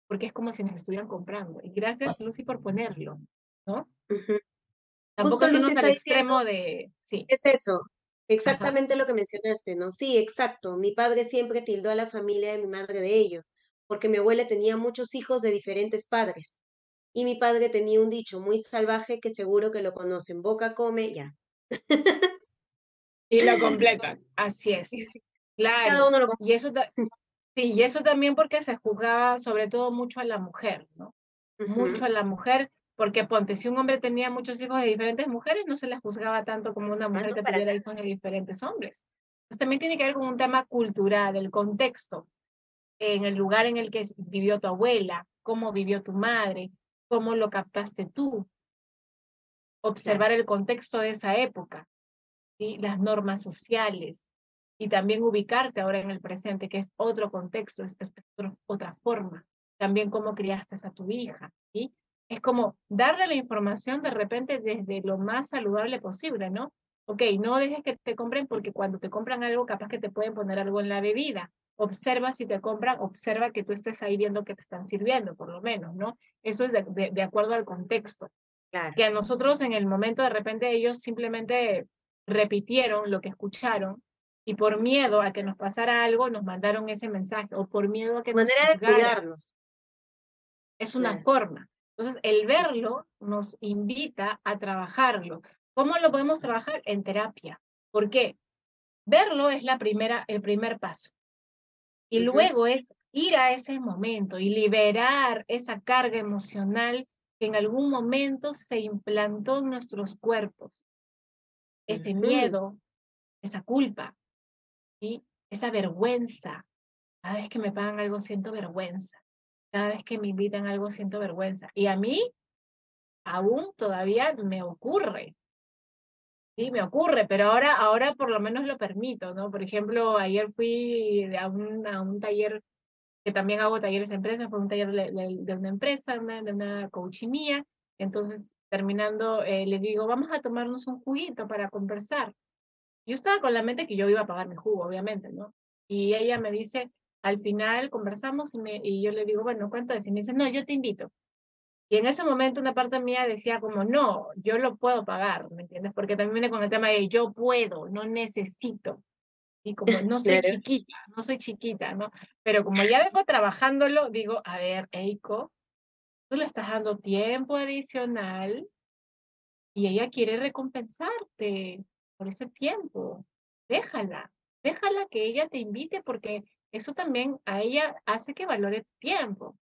porque es como si nos estuvieran comprando. Y gracias, Lucy, por ponerlo, ¿no? Tampoco Justo al extremo de... Sí. Es eso, exactamente lo que mencionaste, ¿no? Sí, exacto. Mi padre siempre tildó a la familia de mi madre de ello, porque mi abuela tenía muchos hijos de diferentes padres. Y mi padre tenía un dicho muy salvaje que seguro que lo conocen, boca come, ya. Y lo [laughs] completan, así es. Claro. Cada uno lo y eso, [laughs] sí, y eso también porque se juzgaba sobre todo mucho a la mujer, ¿no? Mucho a la mujer, porque ponte, si un hombre tenía muchos hijos de diferentes mujeres, no se le juzgaba tanto como una mujer que tuviera hijos de diferentes hombres. Entonces también tiene que ver con un tema cultural, el contexto, en el lugar en el que vivió tu abuela, cómo vivió tu madre, cómo lo captaste tú. Observar el contexto de esa época, y las normas sociales, y también ubicarte ahora en el presente, que es otro contexto, es, otra forma. También cómo criaste a tu hija, ¿sí? Es como darle la información de repente desde lo más saludable posible, ¿no? Ok, no dejes que te compren porque cuando te compran algo, capaz que te pueden poner algo en la bebida. Observa si te compran, observa que tú estés ahí viendo que te están sirviendo, por lo menos, ¿no? Eso es de, de, acuerdo al contexto. Claro. Que a nosotros en el momento de repente ellos simplemente repitieron lo que escucharon y por miedo a que nos pasara algo nos mandaron ese mensaje o por miedo a que manera de cuidarnos. Es una forma. Entonces, el verlo nos invita a trabajarlo. ¿Cómo lo podemos trabajar? En terapia. ¿Por qué? Verlo es la primera, el primer paso. Y luego es ir a ese momento y liberar esa carga emocional que en algún momento se implantó en nuestros cuerpos. Ese miedo, esa culpa, ¿sí? esa vergüenza. Cada vez que me pagan algo siento vergüenza. Cada vez que me invitan a algo siento vergüenza. Y a mí aún todavía me ocurre. Sí, me ocurre, pero ahora, ahora por lo menos lo permito, ¿no? Por ejemplo, ayer fui a un, a un taller, que también hago talleres de empresas, fue un taller de, una empresa, de una coach mía. Entonces, terminando, eh, le digo, vamos a tomarnos un juguito para conversar. Yo estaba con la mente que yo iba a pagar mi jugo, obviamente, ¿no? Y ella me dice, al final conversamos y, me, y yo le digo, bueno, ¿cuánto es? Y me dice, no, yo te invito. Y en ese momento una parte mía decía como, no, yo lo puedo pagar, ¿me entiendes? Porque también viene con el tema de yo puedo, no necesito. Y como no soy chiquita, no soy chiquita, ¿no? Pero como ya vengo trabajándolo, digo, a ver, Eiko, tú le estás dando tiempo adicional y ella quiere recompensarte por ese tiempo. Déjala, déjala que ella te invite porque eso también a ella hace que valore tiempo.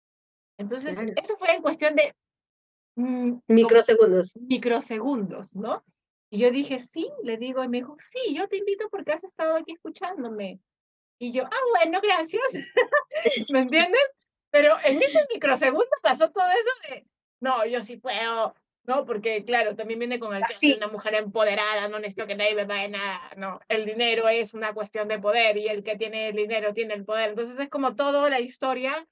Entonces, eso fue en cuestión de... Mm, microsegundos. Microsegundos, ¿no? Y yo dije, sí, le digo, y me dijo, sí, yo te invito porque has estado aquí escuchándome. Y yo, ah, bueno, gracias. [laughs] ¿Me entiendes? Pero en ese microsegundo pasó todo eso de, no, yo sí puedo, ¿no? Porque, claro, también viene con el de una mujer empoderada, no necesito que nadie me pague nada, no. El dinero es una cuestión de poder y el que tiene el dinero tiene el poder. Entonces es como toda la historia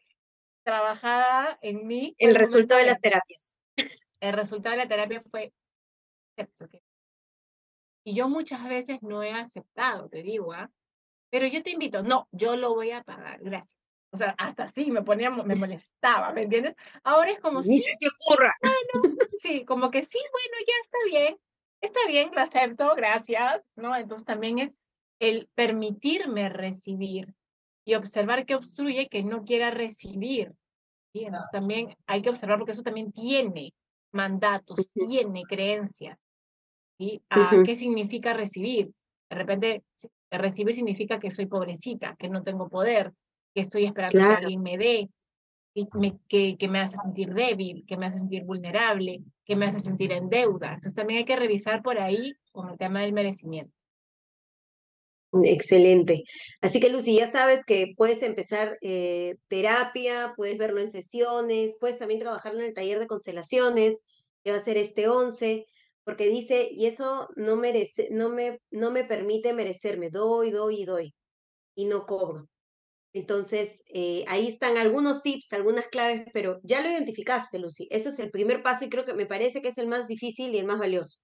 trabajada en mí. El resultado de las terapias. El resultado de la terapia fue y yo muchas veces no he aceptado, te digo, ¿ah? Pero yo te invito, no, yo lo voy a pagar, gracias. O sea, hasta así me ponía, me molestaba, ¿me entiendes? Ahora es como si... se te ocurra. Bueno, sí, como que sí, bueno, ya está bien, está bien, lo acepto, gracias, ¿no? Entonces también es el permitirme recibir, y observar qué obstruye que no quiera recibir. ¿sí? Entonces también hay que observar porque eso también tiene mandatos, tiene creencias. ¿sí? Ah, ¿Qué significa recibir? De repente, recibir significa que soy pobrecita, que no tengo poder, que estoy esperando que alguien me dé, que, que me hace sentir débil, que me hace sentir vulnerable, que me hace sentir en deuda. Entonces también hay que revisar por ahí con el tema del merecimiento. Excelente. Así que Lucy, ya sabes que puedes empezar eh, terapia, puedes verlo en sesiones, puedes también trabajarlo en el taller de constelaciones, que va a ser este 11, porque dice, y eso no, merece, no, me, no me permite merecerme, doy, doy y doy, y no cobro. Entonces, eh, ahí están algunos tips, algunas claves, pero ya lo identificaste, Lucy. Eso es el primer paso y creo que me parece que es el más difícil y el más valioso.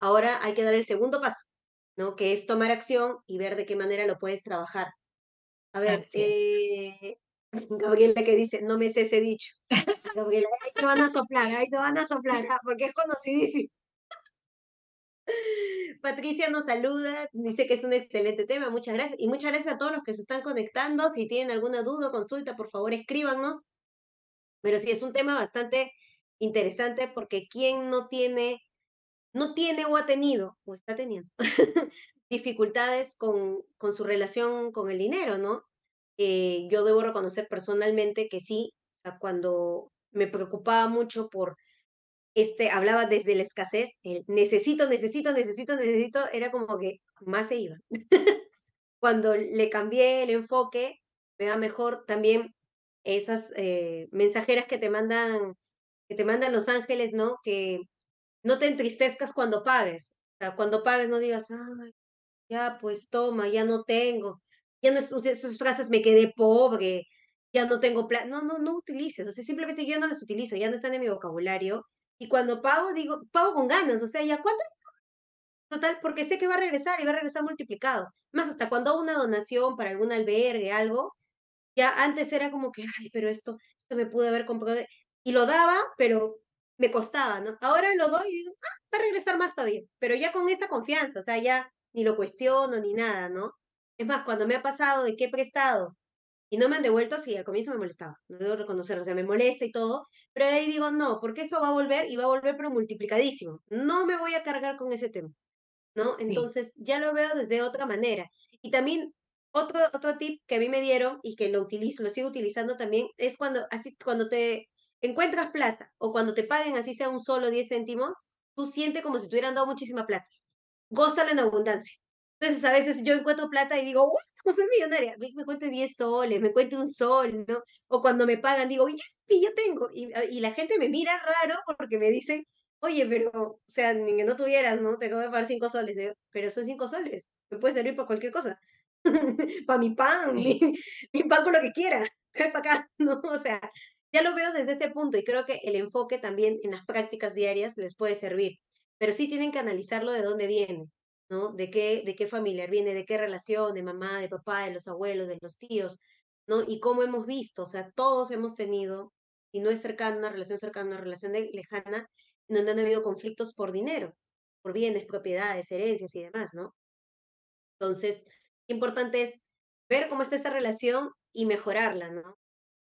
Ahora hay que dar el segundo paso ¿no? Que es tomar acción y ver de qué manera lo puedes trabajar. A ver, eh, [laughs] Gabriela que dice, no me sé ese dicho. Gabriela, ahí te van a soplar, ahí te van a soplar, ah, porque es conocidísimo. Patricia nos saluda, dice que es un excelente tema, muchas gracias. Y muchas gracias a todos los que se están conectando. Si tienen alguna duda o consulta, por favor escríbanos. Pero sí, es un tema bastante interesante porque quién no tiene, no tiene o ha tenido, o está teniendo, [laughs] dificultades con, con su relación con el dinero, ¿no? Eh, yo debo reconocer personalmente que sí, cuando me preocupaba mucho por, este, hablaba desde la escasez, el necesito, necesito, necesito, necesito, era como que más se iba. [laughs] cuando le cambié el enfoque, me va mejor también esas eh, mensajeras que te mandan, que te mandan los ángeles, ¿no? Que no te entristezcas cuando pagues. O sea, cuando pagues no digas, ay, ya pues toma, ya no tengo. Ya no es, esas frases me quedé pobre, ya no tengo plata. No, no, no utilices. O sea, simplemente yo no las utilizo, ya no están en mi vocabulario. Y cuando pago, digo, pago con ganas. O sea, ya cuánto Total, porque sé que va a regresar y va a regresar multiplicado. Más hasta cuando hago una donación para algún albergue, algo, ya antes era como que, ay, pero esto, esto me pude haber comprado. Y lo daba, pero me costaba, ¿no? Ahora lo doy y digo, ah, va a regresar más todavía. Pero ya con esta confianza, o sea, ya ni lo cuestiono ni nada, ¿no? Es más, cuando me ha pasado de que he prestado y no me han devuelto, sí, al comienzo me molestaba, no debo reconocerlo, o sea, me molesta y todo, pero ahí digo, no, porque eso va a volver y va a volver pero multiplicadísimo. No me voy a cargar con ese tema. ¿no? Entonces ya lo veo desde otra manera. Y también otro, otro tip que a mí me dieron y que lo utilizo, lo sigo utilizando también, es cuando, así, cuando te encuentras plata o cuando te paguen así sea un solo 10 céntimos, tú sientes como si te hubieran dado muchísima plata. Gózalo en abundancia. Entonces, a veces yo encuentro plata y digo, ¡Uy, soy millonaria! Me, me cuento 10 soles, me cuento un sol, ¿no? O cuando me pagan, digo, ¡y yo tengo! Y, y la gente me mira raro porque me dicen, Oye, pero, o sea, ni que no tuvieras, ¿no? Te acabo de pagar cinco soles, ¿eh? pero son cinco soles, me puede servir para cualquier cosa. [laughs] para mi pan, mi, mi, pan con lo que quiera, cae para acá, [laughs] ¿no? O sea, ya lo veo desde ese punto y creo que el enfoque también en las prácticas diarias les puede servir, pero sí tienen que analizarlo de dónde viene, ¿no? De qué, de qué familiar viene, de qué relación, de mamá, de papá, de los abuelos, de los tíos, ¿no? Y cómo hemos visto, o sea, todos hemos tenido, y no es cercana, una relación cercana, una relación lejana, donde han habido conflictos por dinero, por bienes, propiedades, herencias y demás, ¿no? Entonces, importante es ver cómo está esa relación y mejorarla, ¿no?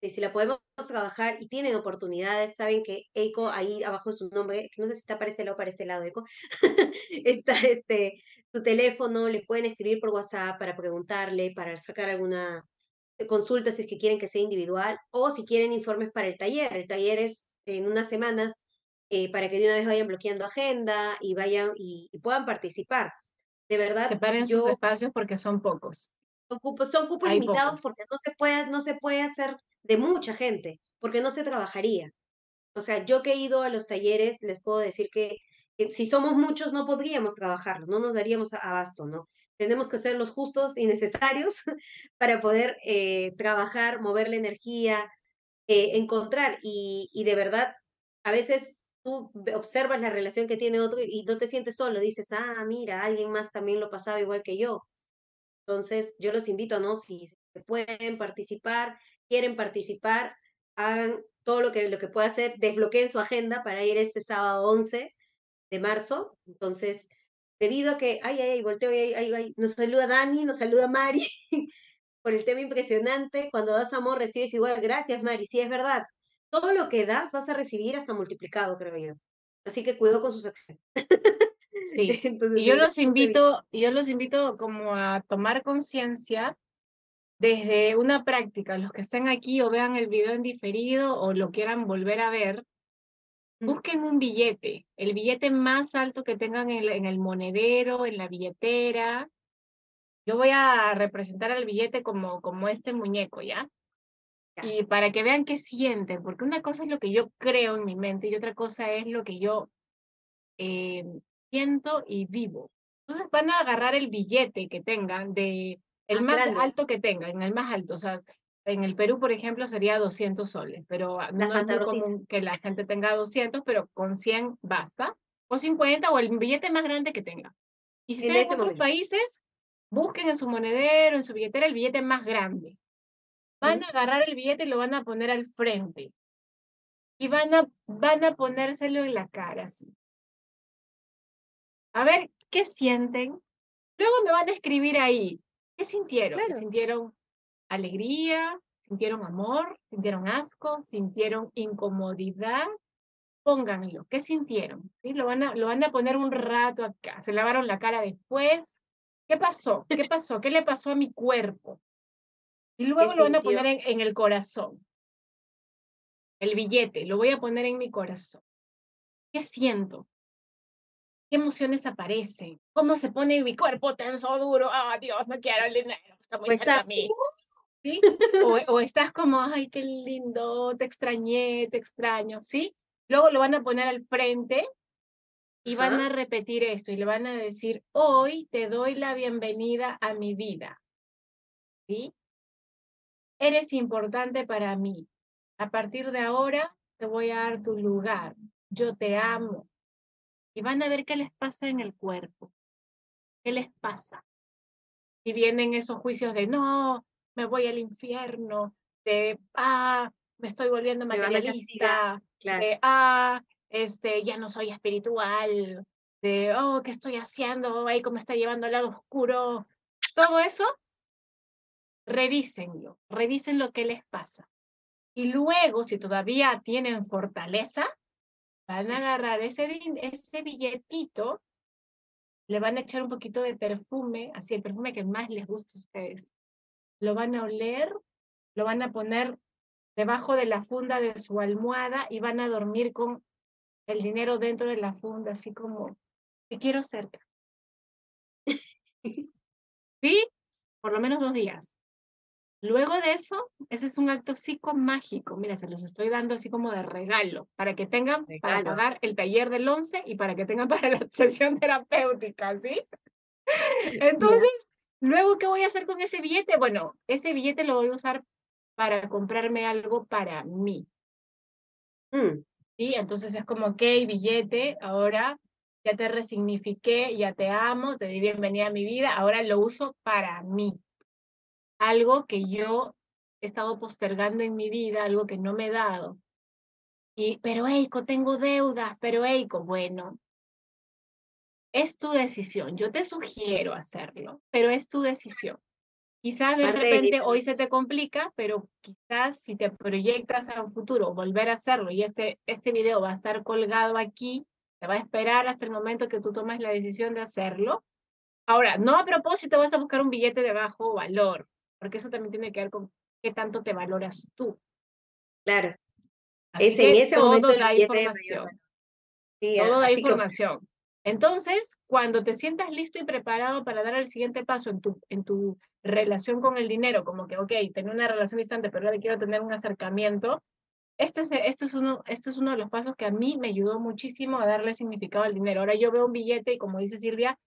Y si la podemos trabajar y tienen oportunidades, saben que EICO, ahí abajo es su nombre, no sé si está para este lado o para este lado, EICO, [laughs] está este, su teléfono, le pueden escribir por WhatsApp para preguntarle, para sacar alguna consulta si es que quieren que sea individual o si quieren informes para el taller. El taller es en unas semanas eh, para que de una vez vayan bloqueando agenda y vayan y, puedan participar. De verdad. Separen sus espacios porque son pocos. Son cupos, son cupos limitados porque no se, puede, no se puede hacer de mucha gente, porque no se trabajaría. O sea, yo que he ido a los talleres, les puedo decir que, si somos muchos no podríamos trabajarlo, no nos daríamos abasto, ¿no? Tenemos que ser los justos y necesarios [laughs] para poder eh, trabajar, mover la energía, eh, encontrar y, y de verdad, a veces tú observas la relación que tiene otro y no te sientes solo, dices, ah, mira, alguien más también lo pasaba igual que yo. Entonces, yo los invito, ¿no? Si pueden participar, quieren participar, hagan todo lo que, lo que pueda hacer, desbloqueen su agenda para ir este sábado 11 de marzo. Entonces, debido a que, ay, ay, ay, volteo, ay, ay, ay, nos saluda Dani, nos saluda Mari, [laughs] por el tema impresionante, cuando das amor recibes igual, gracias Mari, sí es verdad, todo lo que das vas a recibir hasta multiplicado, creo yo. Así que cuido con sus acciones. [laughs] Sí. y yo los invito, yo los invito como a tomar conciencia desde una práctica, los que estén aquí o vean el video en diferido o lo quieran volver a ver, busquen un billete, el billete más alto que tengan en el, en el monedero, en la billetera. Yo voy a representar el billete como, como este muñeco, ¿ya? Y para que vean qué sienten, porque una cosa es lo que yo creo en mi mente y otra cosa es lo que yo eh, siento y vivo. Entonces van a agarrar el billete que tengan, de el más, alto que tengan, el más alto. O sea, en el Perú, por ejemplo, sería 200 soles, pero no es muy común que la gente tenga 200, pero con 100 basta. O 50 o el billete más grande que tenga. Y si están en otros países, busquen en su monedero, en su billetera, el billete más grande. Van a agarrar el billete y lo van a poner al frente. Y van a, van a ponérselo en la cara, así. A ver, ¿qué sienten? Luego me van a escribir ahí. ¿Qué sintieron? ¿Sintieron alegría? ¿Sintieron amor? ¿Sintieron asco? ¿Sintieron incomodidad? pónganlo. ¿Qué sintieron? ¿Sí? Lo, van a, lo van a poner un rato acá. Se lavaron la cara después. ¿Qué pasó? ¿Qué pasó? ¿Qué le pasó a mi cuerpo? Y [laughs] luego lo van a poner en, en el corazón. El billete, lo voy a poner en mi corazón. ¿Qué siento? ¿Qué emociones aparecen? ¿Cómo se pone mi cuerpo tenso, duro? ¡Ah, Dios, no quiero el dinero! Está muy pues cerca a mí. ¿Sí? [laughs] O, o, estás como, ¡ay, qué lindo! Te extrañé, te extraño, ¿sí? Luego lo van a poner al frente y van a repetir esto y le van a decir, hoy te doy la bienvenida a mi vida. ¿Sí? Eres importante para mí. A partir de ahora te voy a dar tu lugar. Yo te amo. Y van a ver qué les pasa en el cuerpo. ¿Qué les pasa? Si vienen esos juicios de no, me voy al infierno, de ah, me estoy volviendo materialista, de, ah, este, ya no soy espiritual, de, oh, ¿qué estoy haciendo? Ahí cómo está llevando al lado oscuro. Todo eso, revísenlo, revisen lo que les pasa. Y luego, si todavía tienen fortaleza, van a agarrar ese, ese billetito, le van a echar un poquito de perfume, así el perfume que más les gusta a ustedes. Lo van a oler, lo van a poner debajo de la funda de su almohada y van a dormir con el dinero dentro de la funda, así como, te quiero cerca. [laughs] ¿Sí? Por lo menos dos días. Luego de eso, ese es un acto psicomágico. Mira, se los estoy dando así como de regalo, para que tengan para pagar el taller del 11 y para que tengan [laughs] para la sesión terapéutica, ¿sí? Entonces, luego, ¿qué voy a hacer con ese billete? Bueno, ese billete lo voy a usar para comprarme algo para mí. Mm. ¿Sí? Entonces es como, ok, billete, ahora ya te resignifiqué, ya te amo, te di bienvenida a mi vida, ahora lo uso para mí. Algo que yo he estado postergando en mi vida, algo que no me he dado. Y, pero Eiko, tengo deudas, pero Eiko, bueno, es tu decisión. Yo te sugiero hacerlo, pero es tu decisión. Quizás de repente hoy se te complica, pero quizás si te proyectas a un futuro volver a hacerlo y este, este video va a estar colgado aquí, te va a esperar hasta el momento que tú tomes la decisión de hacerlo. Ahora, no a propósito vas a buscar un billete de bajo valor, porque eso también tiene que ver con qué tanto te valoras tú. Claro. es en ese momento la información. Sí, todo da información. Entonces, cuando te sientas listo y preparado para dar el siguiente paso en tu, en tu relación con el dinero, como que, ok, tengo una relación distante, pero ahora quiero tener un acercamiento, este es, esto, es uno, esto es uno de los pasos que a mí me ayudó muchísimo a darle significado al dinero. Ahora yo veo un billete y como dice Silvia,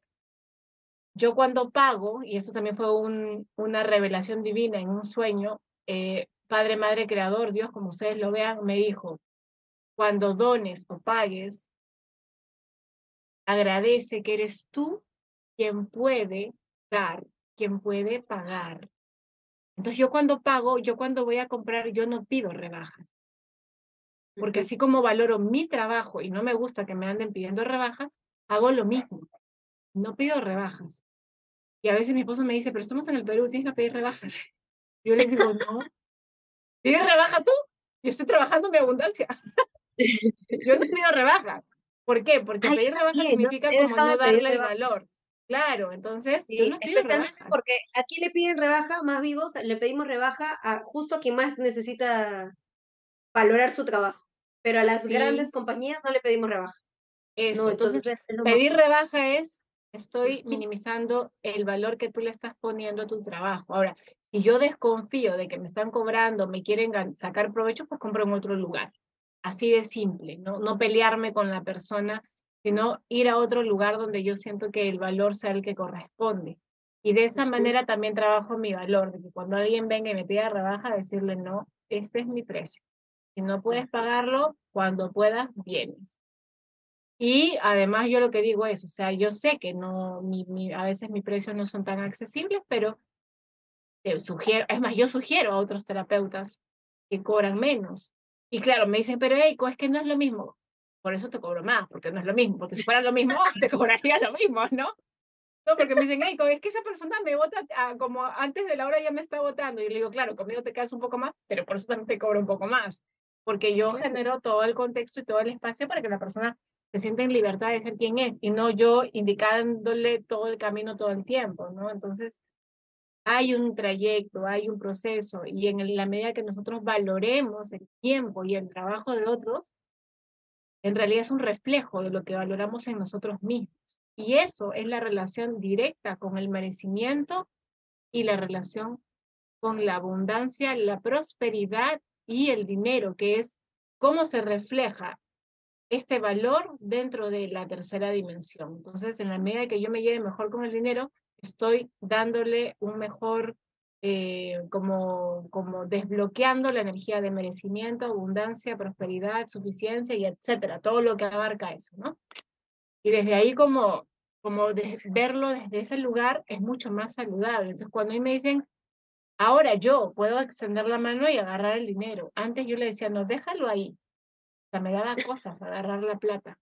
yo cuando pago, y eso también fue un, una revelación divina en un sueño, eh, Padre, Madre, Creador, Dios, como ustedes lo vean, me dijo, cuando dones o pagues, Agradece que eres tú quien puede dar, quien puede pagar. Entonces yo cuando pago, yo cuando voy a comprar, yo no pido rebajas. Porque así como valoro mi trabajo y no me gusta que me anden pidiendo rebajas, hago lo mismo. No pido rebajas. Y a veces mi esposo me dice, pero estamos en el Perú, tienes que pedir rebajas. [laughs] Yo le digo, no. ¿Pides rebaja tú? Yo estoy trabajando mi abundancia. [laughs] yo no pido rebajas. ¿Por qué? Porque pedir rebaja significa como no darle el valor. Claro, entonces. Sí, especialmente porque aquí le piden rebaja, más vivos, le pedimos rebaja a justo a quien más necesita valorar su trabajo. Pero a las grandes compañías no le pedimos rebaja. Eso, entonces, pedir rebaja es, estoy minimizando el valor que tú le estás poniendo a tu trabajo. Ahora, si yo desconfío de que me están cobrando, me quieren sacar provecho, pues compro en otro lugar. Así de simple, ¿no? No pelearme con la persona, sino ir a otro lugar donde yo siento que el valor sea el que corresponde. Y de esa manera también trabajo mi valor, de que cuando alguien venga y me pida rebaja, decirle, no, este es mi precio. Si no puedes pagarlo, cuando puedas, vienes. Y además yo lo que digo es, o sea, yo sé que no, mi, a veces mis precios no son tan accesibles, pero te sugiero, es más, yo sugiero a otros terapeutas que cobran menos, y claro, me dicen, pero Eiko, es que no es lo mismo. Por eso te cobro más, porque no es lo mismo. Porque si fuera lo mismo, [laughs] te cobraría lo mismo, ¿no? No, porque me dicen, Eiko, es que esa persona me vota como antes de la hora ya me está votando. Y le digo, claro, conmigo te quedas un poco más, pero por eso también te cobro un poco más. porque yo genero todo el contexto y todo el espacio para que la persona se sienta en libertad de ser quien es y no yo indicándole todo el camino todo el tiempo, ¿no? Entonces, hay un trayecto, hay un proceso y en la medida que nosotros valoremos el tiempo y el trabajo de otros, en realidad es un reflejo de lo que valoramos en nosotros mismos. Y eso es la relación directa con el merecimiento y la relación con la abundancia, la prosperidad y el dinero, que es cómo se refleja este valor dentro de la tercera dimensión. Entonces, en la medida que yo me lleve mejor con el dinero, estoy dándole un mejor, eh, como, como desbloqueando la energía de merecimiento, abundancia, prosperidad, suficiencia y etcétera, todo lo que abarca eso, ¿no? Y desde ahí como, como verlo desde ese lugar es mucho más saludable. Entonces, cuando me dicen, ahora yo puedo extender la mano y agarrar el dinero, antes yo le decía, no, déjalo ahí. Sea, me daba [laughs] cosas agarrar la plata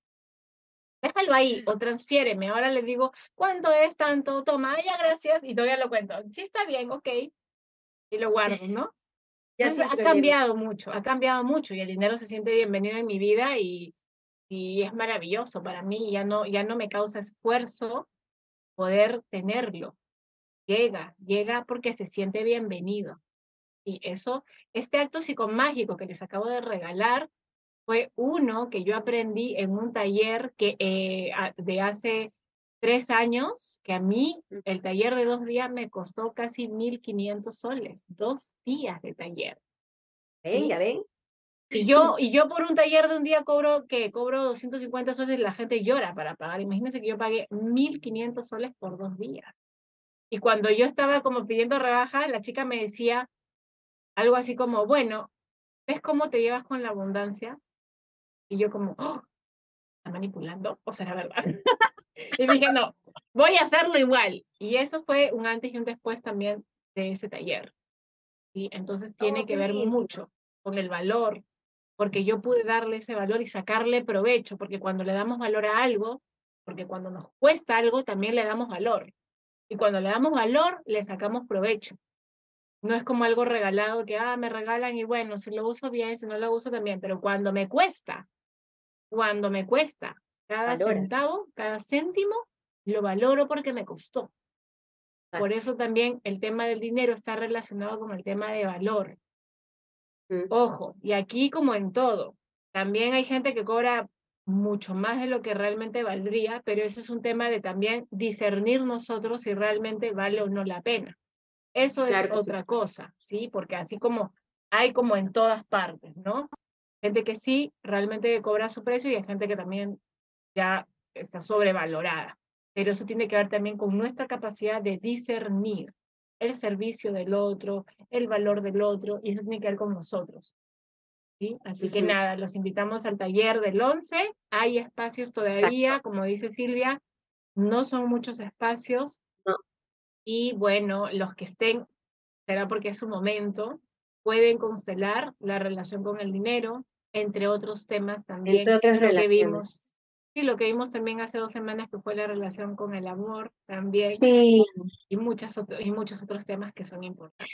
déjalo ahí o transfiéreme. Ahora le digo, ¿cuánto es tanto? Toma, ya gracias, y todavía lo cuento. Sí, está bien, ok. Y lo guardo, [laughs] ¿no? Entonces, ha cambiado mucho, ha cambiado mucho y el dinero se siente bienvenido en mi vida y, y es maravilloso para mí. Ya no, ya no me causa esfuerzo poder tenerlo. Llega, llega porque se siente bienvenido. Y eso, este acto psicomágico que les acabo de regalar, fue uno que yo aprendí en un taller que, eh, de hace tres años, que a mí el taller de dos días me costó casi 1.500 soles, dos días de taller. Ven, ya ven. Y yo, y yo por un taller de un día cobro, que cobro 250 soles y la gente llora para pagar. Imagínense que yo pagué 1.500 soles por dos días. Y cuando yo estaba como pidiendo rebaja, la chica me decía algo así como, bueno, ¿ves cómo te llevas con la abundancia? Y yo como, oh, ¿está manipulando? ¿O será verdad? [laughs] y dije, no, voy a hacerlo igual. Y eso fue un antes y un después también de ese taller. y Entonces tiene oh, que ver mucho con el valor, porque yo pude darle ese valor y sacarle provecho, porque cuando le damos valor a algo, porque cuando nos cuesta algo, también le damos valor. Y cuando le damos valor, le sacamos provecho. No es como algo regalado que, ah, me regalan y bueno, si lo uso bien, si no lo uso también, pero cuando me cuesta, cuando me cuesta. Cada centavo, cada céntimo, lo valoro porque me costó. Por eso también el tema del dinero está relacionado con el tema de valor. Mm. Ojo, y aquí como en todo, también hay gente que cobra mucho más de lo que realmente valdría, pero eso es un tema de también discernir nosotros si realmente vale o no la pena. Eso es otra cosa, ¿sí? Porque así como hay como en todas partes, ¿no? Gente que sí realmente cobra su precio y hay gente que también ya está sobrevalorada. Pero eso tiene que ver también con nuestra capacidad de discernir el servicio del otro, el valor del otro, y eso tiene que ver con nosotros. ¿sí? Así que nada, los invitamos al taller del 11. Hay espacios todavía, como dice Silvia, no son muchos espacios. Y bueno, los que estén, será porque es su momento, pueden constelar la relación con el dinero, entre otros temas también. Entre otras relaciones. Que vimos, sí, lo que vimos también hace dos semanas que fue la relación con el amor también. Sí. Y, muchas y muchos otros temas que son importantes.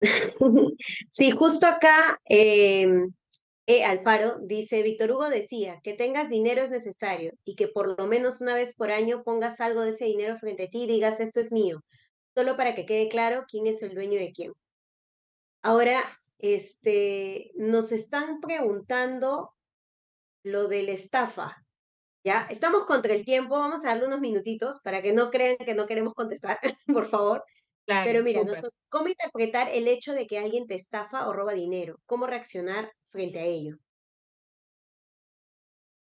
[laughs] sí, justo acá eh, e. Alfaro dice, Víctor Hugo decía, que tengas dinero es necesario y que por lo menos una vez por año pongas algo de ese dinero frente a ti y digas, esto es mío, solo para que quede claro quién es el dueño de quién. Ahora, este, nos están preguntando lo de la estafa. ¿Ya? Estamos contra el tiempo, vamos a darle unos minutitos para que no crean que no queremos contestar, [laughs] por favor. Pero mira, ¿cómo interpretar el hecho de que alguien te estafa o roba dinero? ¿Cómo reaccionar frente a ello?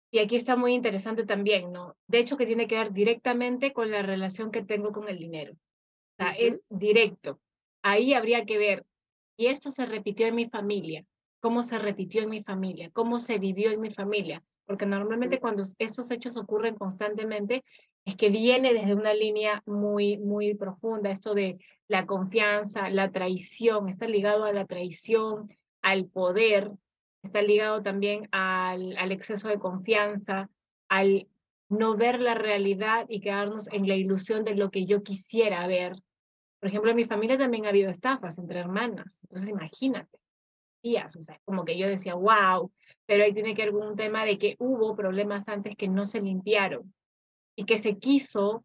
Y aquí está muy interesante también, ¿no? De hecho, que tiene que ver directamente con la relación que tengo con el dinero. O sea, es directo. Ahí habría que ver y esto se repitió en mi familia. ¿Cómo se repitió en mi familia? ¿Cómo se vivió en mi familia? Porque normalmente cuando estos hechos ocurren constantemente, es que viene desde una línea muy, muy profunda, esto de la confianza, la traición, está ligado a la traición, al poder, está ligado también al, al exceso de confianza, al no ver la realidad y quedarnos en la ilusión de lo que yo quisiera ver, por ejemplo, en mi familia también ha habido estafas entre hermanas, entonces imagínate. días, o sea, como que yo decía, wow, pero ahí tiene que haber un tema de que hubo problemas antes que no se limpiaron y que se quiso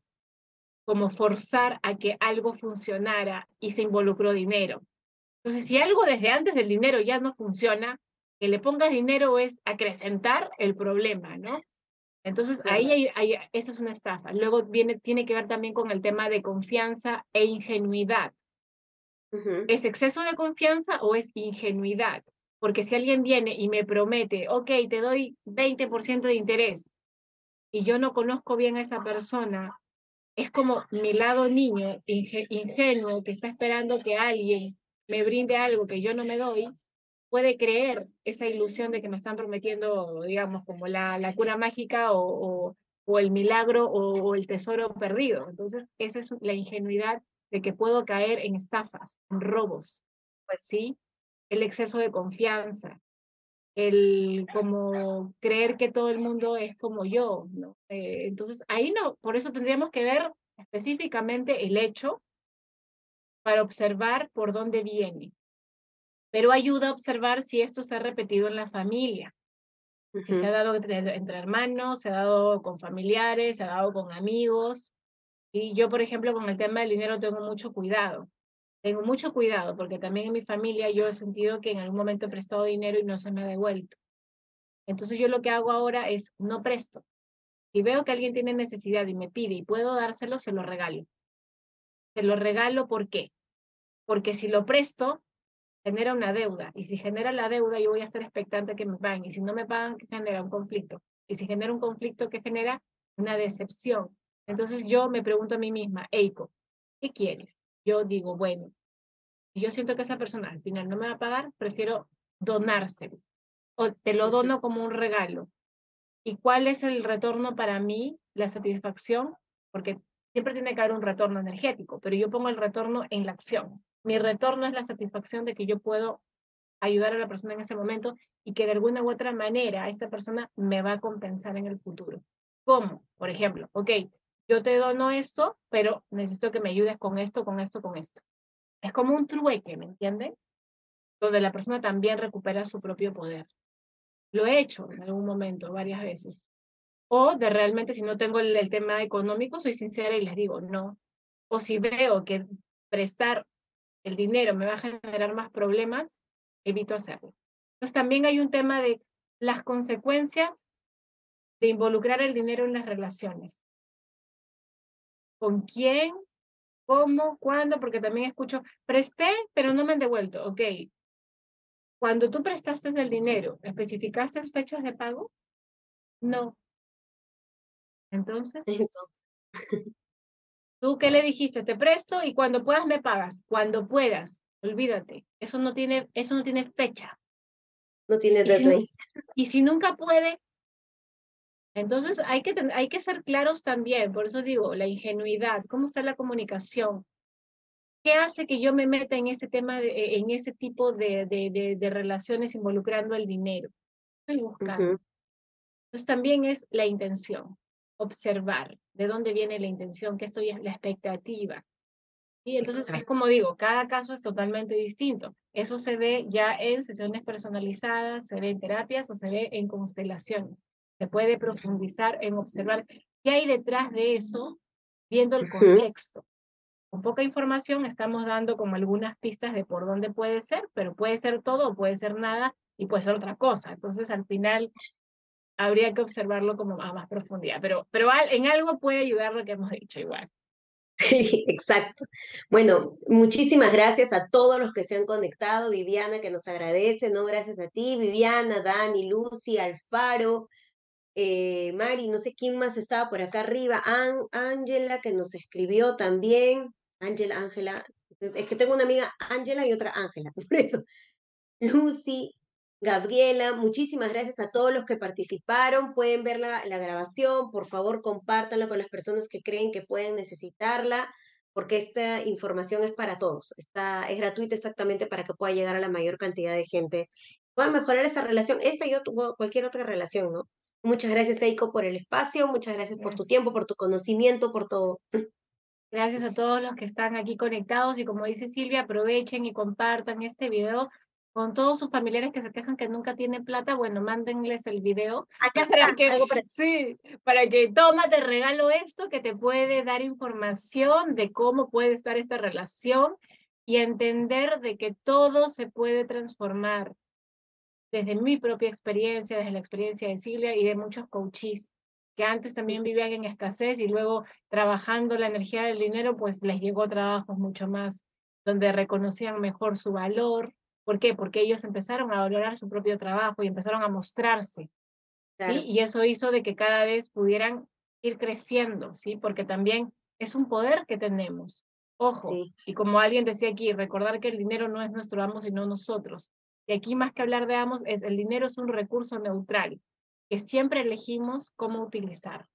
como forzar a que algo funcionara y se involucró dinero. Entonces, si algo desde antes del dinero ya no funciona, que le pongas dinero es acrecentar el problema, ¿no? Entonces, ahí hay, eso es una estafa. Luego viene, tiene que ver también con el tema de confianza e ingenuidad. ¿Es exceso de confianza o es ingenuidad? Porque si alguien viene y me promete, ok, te doy 20% de interés y yo no conozco bien a esa persona, es como mi lado niño ingenuo que está esperando que alguien me brinde algo que yo no me doy, puede creer esa ilusión de que me están prometiendo, digamos, como la, la cura mágica o, o, el milagro o, o, el tesoro perdido. Entonces, esa es la ingenuidad de que puedo caer en estafas, en robos, pues sí, el exceso de confianza, el como creer que todo el mundo es como yo, ¿no? Eh, entonces, ahí no, por eso tendríamos que ver específicamente el hecho para observar por dónde viene pero ayuda a observar si esto se ha repetido en la familia. Si se ha dado entre, hermanos, se ha dado con familiares, se ha dado con amigos. Y yo, por ejemplo, con el tema del dinero tengo mucho cuidado. Tengo mucho cuidado porque también en mi familia yo he sentido que en algún momento he prestado dinero y no se me ha devuelto. Entonces yo lo que hago ahora es no presto. Si veo que alguien tiene necesidad y me pide y puedo dárselo, se lo regalo. Se lo regalo ¿por qué? Porque si lo presto, genera una deuda. Y si genera la deuda, yo voy a estar expectante que me paguen. Y si no me pagan, ¿qué genera? Un conflicto. Y si genera un conflicto, ¿qué genera? Una decepción. Entonces yo me pregunto a mí misma, Eiko, ¿qué quieres? Yo digo, bueno, yo siento que esa persona al final no me va a pagar, prefiero donárselo. O te lo dono como un regalo. ¿Y cuál es el retorno para mí? La satisfacción, porque siempre tiene que haber un retorno energético, pero yo pongo el retorno en la acción mi retorno es la satisfacción de que yo puedo ayudar a la persona en este momento y que de alguna u otra manera esta persona me va a compensar en el futuro. ¿Cómo? Por ejemplo, ok, yo te dono esto, pero necesito que me ayudes con esto, con esto, con esto. Es como un trueque, ¿me entienden? Donde la persona también recupera su propio poder. Lo he hecho en algún momento, varias veces. O de realmente, si no tengo el, el tema económico, soy sincera y les digo no. O si veo que prestar el dinero me va a generar más problemas, evito hacerlo. Entonces también hay un tema de las consecuencias de involucrar el dinero en las relaciones. ¿Con quién? ¿Cómo? ¿Cuándo? Porque también escucho, presté, pero no me han devuelto. Ok. Cuando tú prestaste el dinero, ¿especificaste fechas de pago? No. Entonces. Entonces. [laughs] ¿Tú qué le dijiste? Te presto y cuando puedas me pagas. Cuando puedas. Olvídate. Eso no tiene, eso no tiene fecha. No tiene deadline. Y, si, nunca puede, entonces hay que, hay que ser claros también. Por eso digo, la ingenuidad. ¿Cómo está la comunicación? ¿Qué hace que yo me meta en ese tema, de, en ese tipo de, de, de, relaciones involucrando el dinero? Estoy buscando. Entonces también es la intención observar de dónde viene la intención, que esto ya es la expectativa. Y entonces es como digo, cada caso es totalmente distinto. Eso se ve ya en sesiones personalizadas, se ve en terapias o se ve en constelaciones. Se puede profundizar en observar qué hay detrás de eso, viendo el contexto. Con poca información estamos dando como algunas pistas de por dónde puede ser, pero puede ser todo o puede ser nada y puede ser otra cosa. Entonces al final habría que observarlo como a más profundidad, pero, pero en algo puede ayudar lo que hemos dicho igual. Sí, exacto. Bueno, muchísimas gracias a todos los que se han conectado. Viviana, que nos agradece, ¿no? Gracias a ti, Viviana, Dani, Lucy, Alfaro, eh, Mari, no sé quién más estaba por acá arriba, Ángela, que nos escribió también. Ángela, Ángela, es que tengo una amiga Ángela y otra Ángela, [laughs] por eso. Lucy, Gabriela, muchísimas gracias a todos los que participaron. Pueden ver la, grabación, por favor, compártanla con las personas que creen que pueden necesitarla, porque esta información es para todos. Está, es gratuita exactamente para que pueda llegar a la mayor cantidad de gente. Pueda mejorar esa relación, esta y cualquier otra relación, ¿no? Muchas gracias, Eiko, por el espacio. Muchas gracias por tu tiempo, por tu conocimiento, por todo. Gracias a todos los que están aquí conectados y como dice Silvia, aprovechen y compartan este video con todos sus familiares que se quejan que nunca tiene plata, bueno, mándenles el video. Acá [laughs] está, que, sí, para que toma, te regalo esto que te puede dar información de cómo puede estar esta relación y entender de que todo se puede transformar desde mi propia experiencia, desde la experiencia de Silvia y de muchos coaches que antes también vivían en escasez y luego trabajando la energía del dinero, pues les llegó trabajos mucho más donde reconocían mejor su valor. ¿Por qué? Porque ellos empezaron a valorar su propio trabajo y empezaron a mostrarse. Claro. ¿sí? Y eso hizo de que cada vez pudieran ir creciendo, ¿sí? Porque también es un poder que tenemos. Ojo, Sí. y como alguien decía aquí, recordar que el dinero no es nuestro amo, sino nosotros. Y aquí más que hablar de amos, es el dinero es un recurso neutral que siempre elegimos cómo utilizar.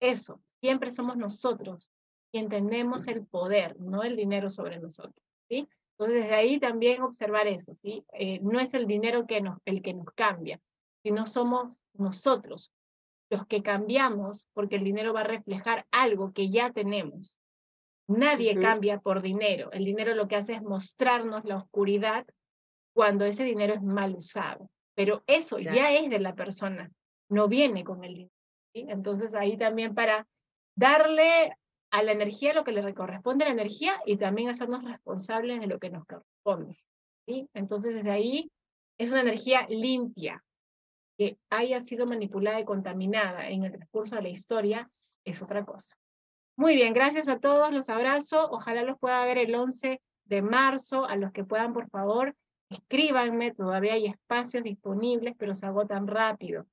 Eso, siempre somos nosotros quien tenemos el poder, no el dinero sobre nosotros, ¿sí? Entonces, desde ahí también observar eso, ¿sí? Eh, no es el dinero que nos, el que nos cambia, sino somos nosotros los que cambiamos porque el dinero va a reflejar algo que ya tenemos. Nadie cambia por dinero. El dinero lo que hace es mostrarnos la oscuridad cuando ese dinero es mal usado. Pero eso Claro. ya es de la persona, no viene con el dinero. ¿sí? Entonces ahí también para darle a la energía lo que le corresponde a la energía y también hacernos responsables de lo que nos corresponde. ¿sí? Entonces desde ahí es una energía limpia, que haya sido manipulada y contaminada en el transcurso de la historia es otra cosa. Muy bien, gracias a todos, los abrazo. Ojalá los pueda ver el 11 de marzo. A los que puedan, por favor, escríbanme. Todavía hay espacios disponibles, pero se agotan rápido.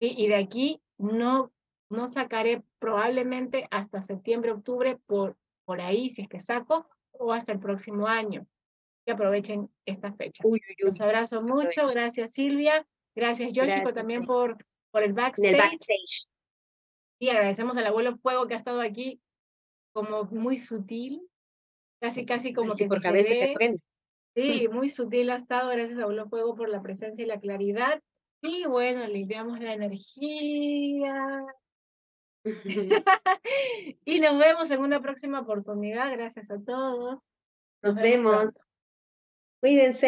Y de aquí no, no sacaré probablemente hasta septiembre, octubre, por, por ahí, si es que saco, o hasta el próximo año. Que aprovechen esta fecha. Uy, uy, uy. Los abrazo mucho. aprovecho. Gracias, Silvia. Gracias, Yoshiko, también sí. por, por el backstage. el backstage. Y agradecemos al abuelo Fuego que ha estado aquí como muy sutil, casi, casi como sí, que porque a se veces se prende. Sí, [laughs] muy sutil ha estado, gracias abuelo Fuego por la presencia y la claridad. Y bueno, limpiamos la energía. [laughs] y nos vemos en una próxima oportunidad. Gracias a todos. Nos vemos vemos. Cuídense.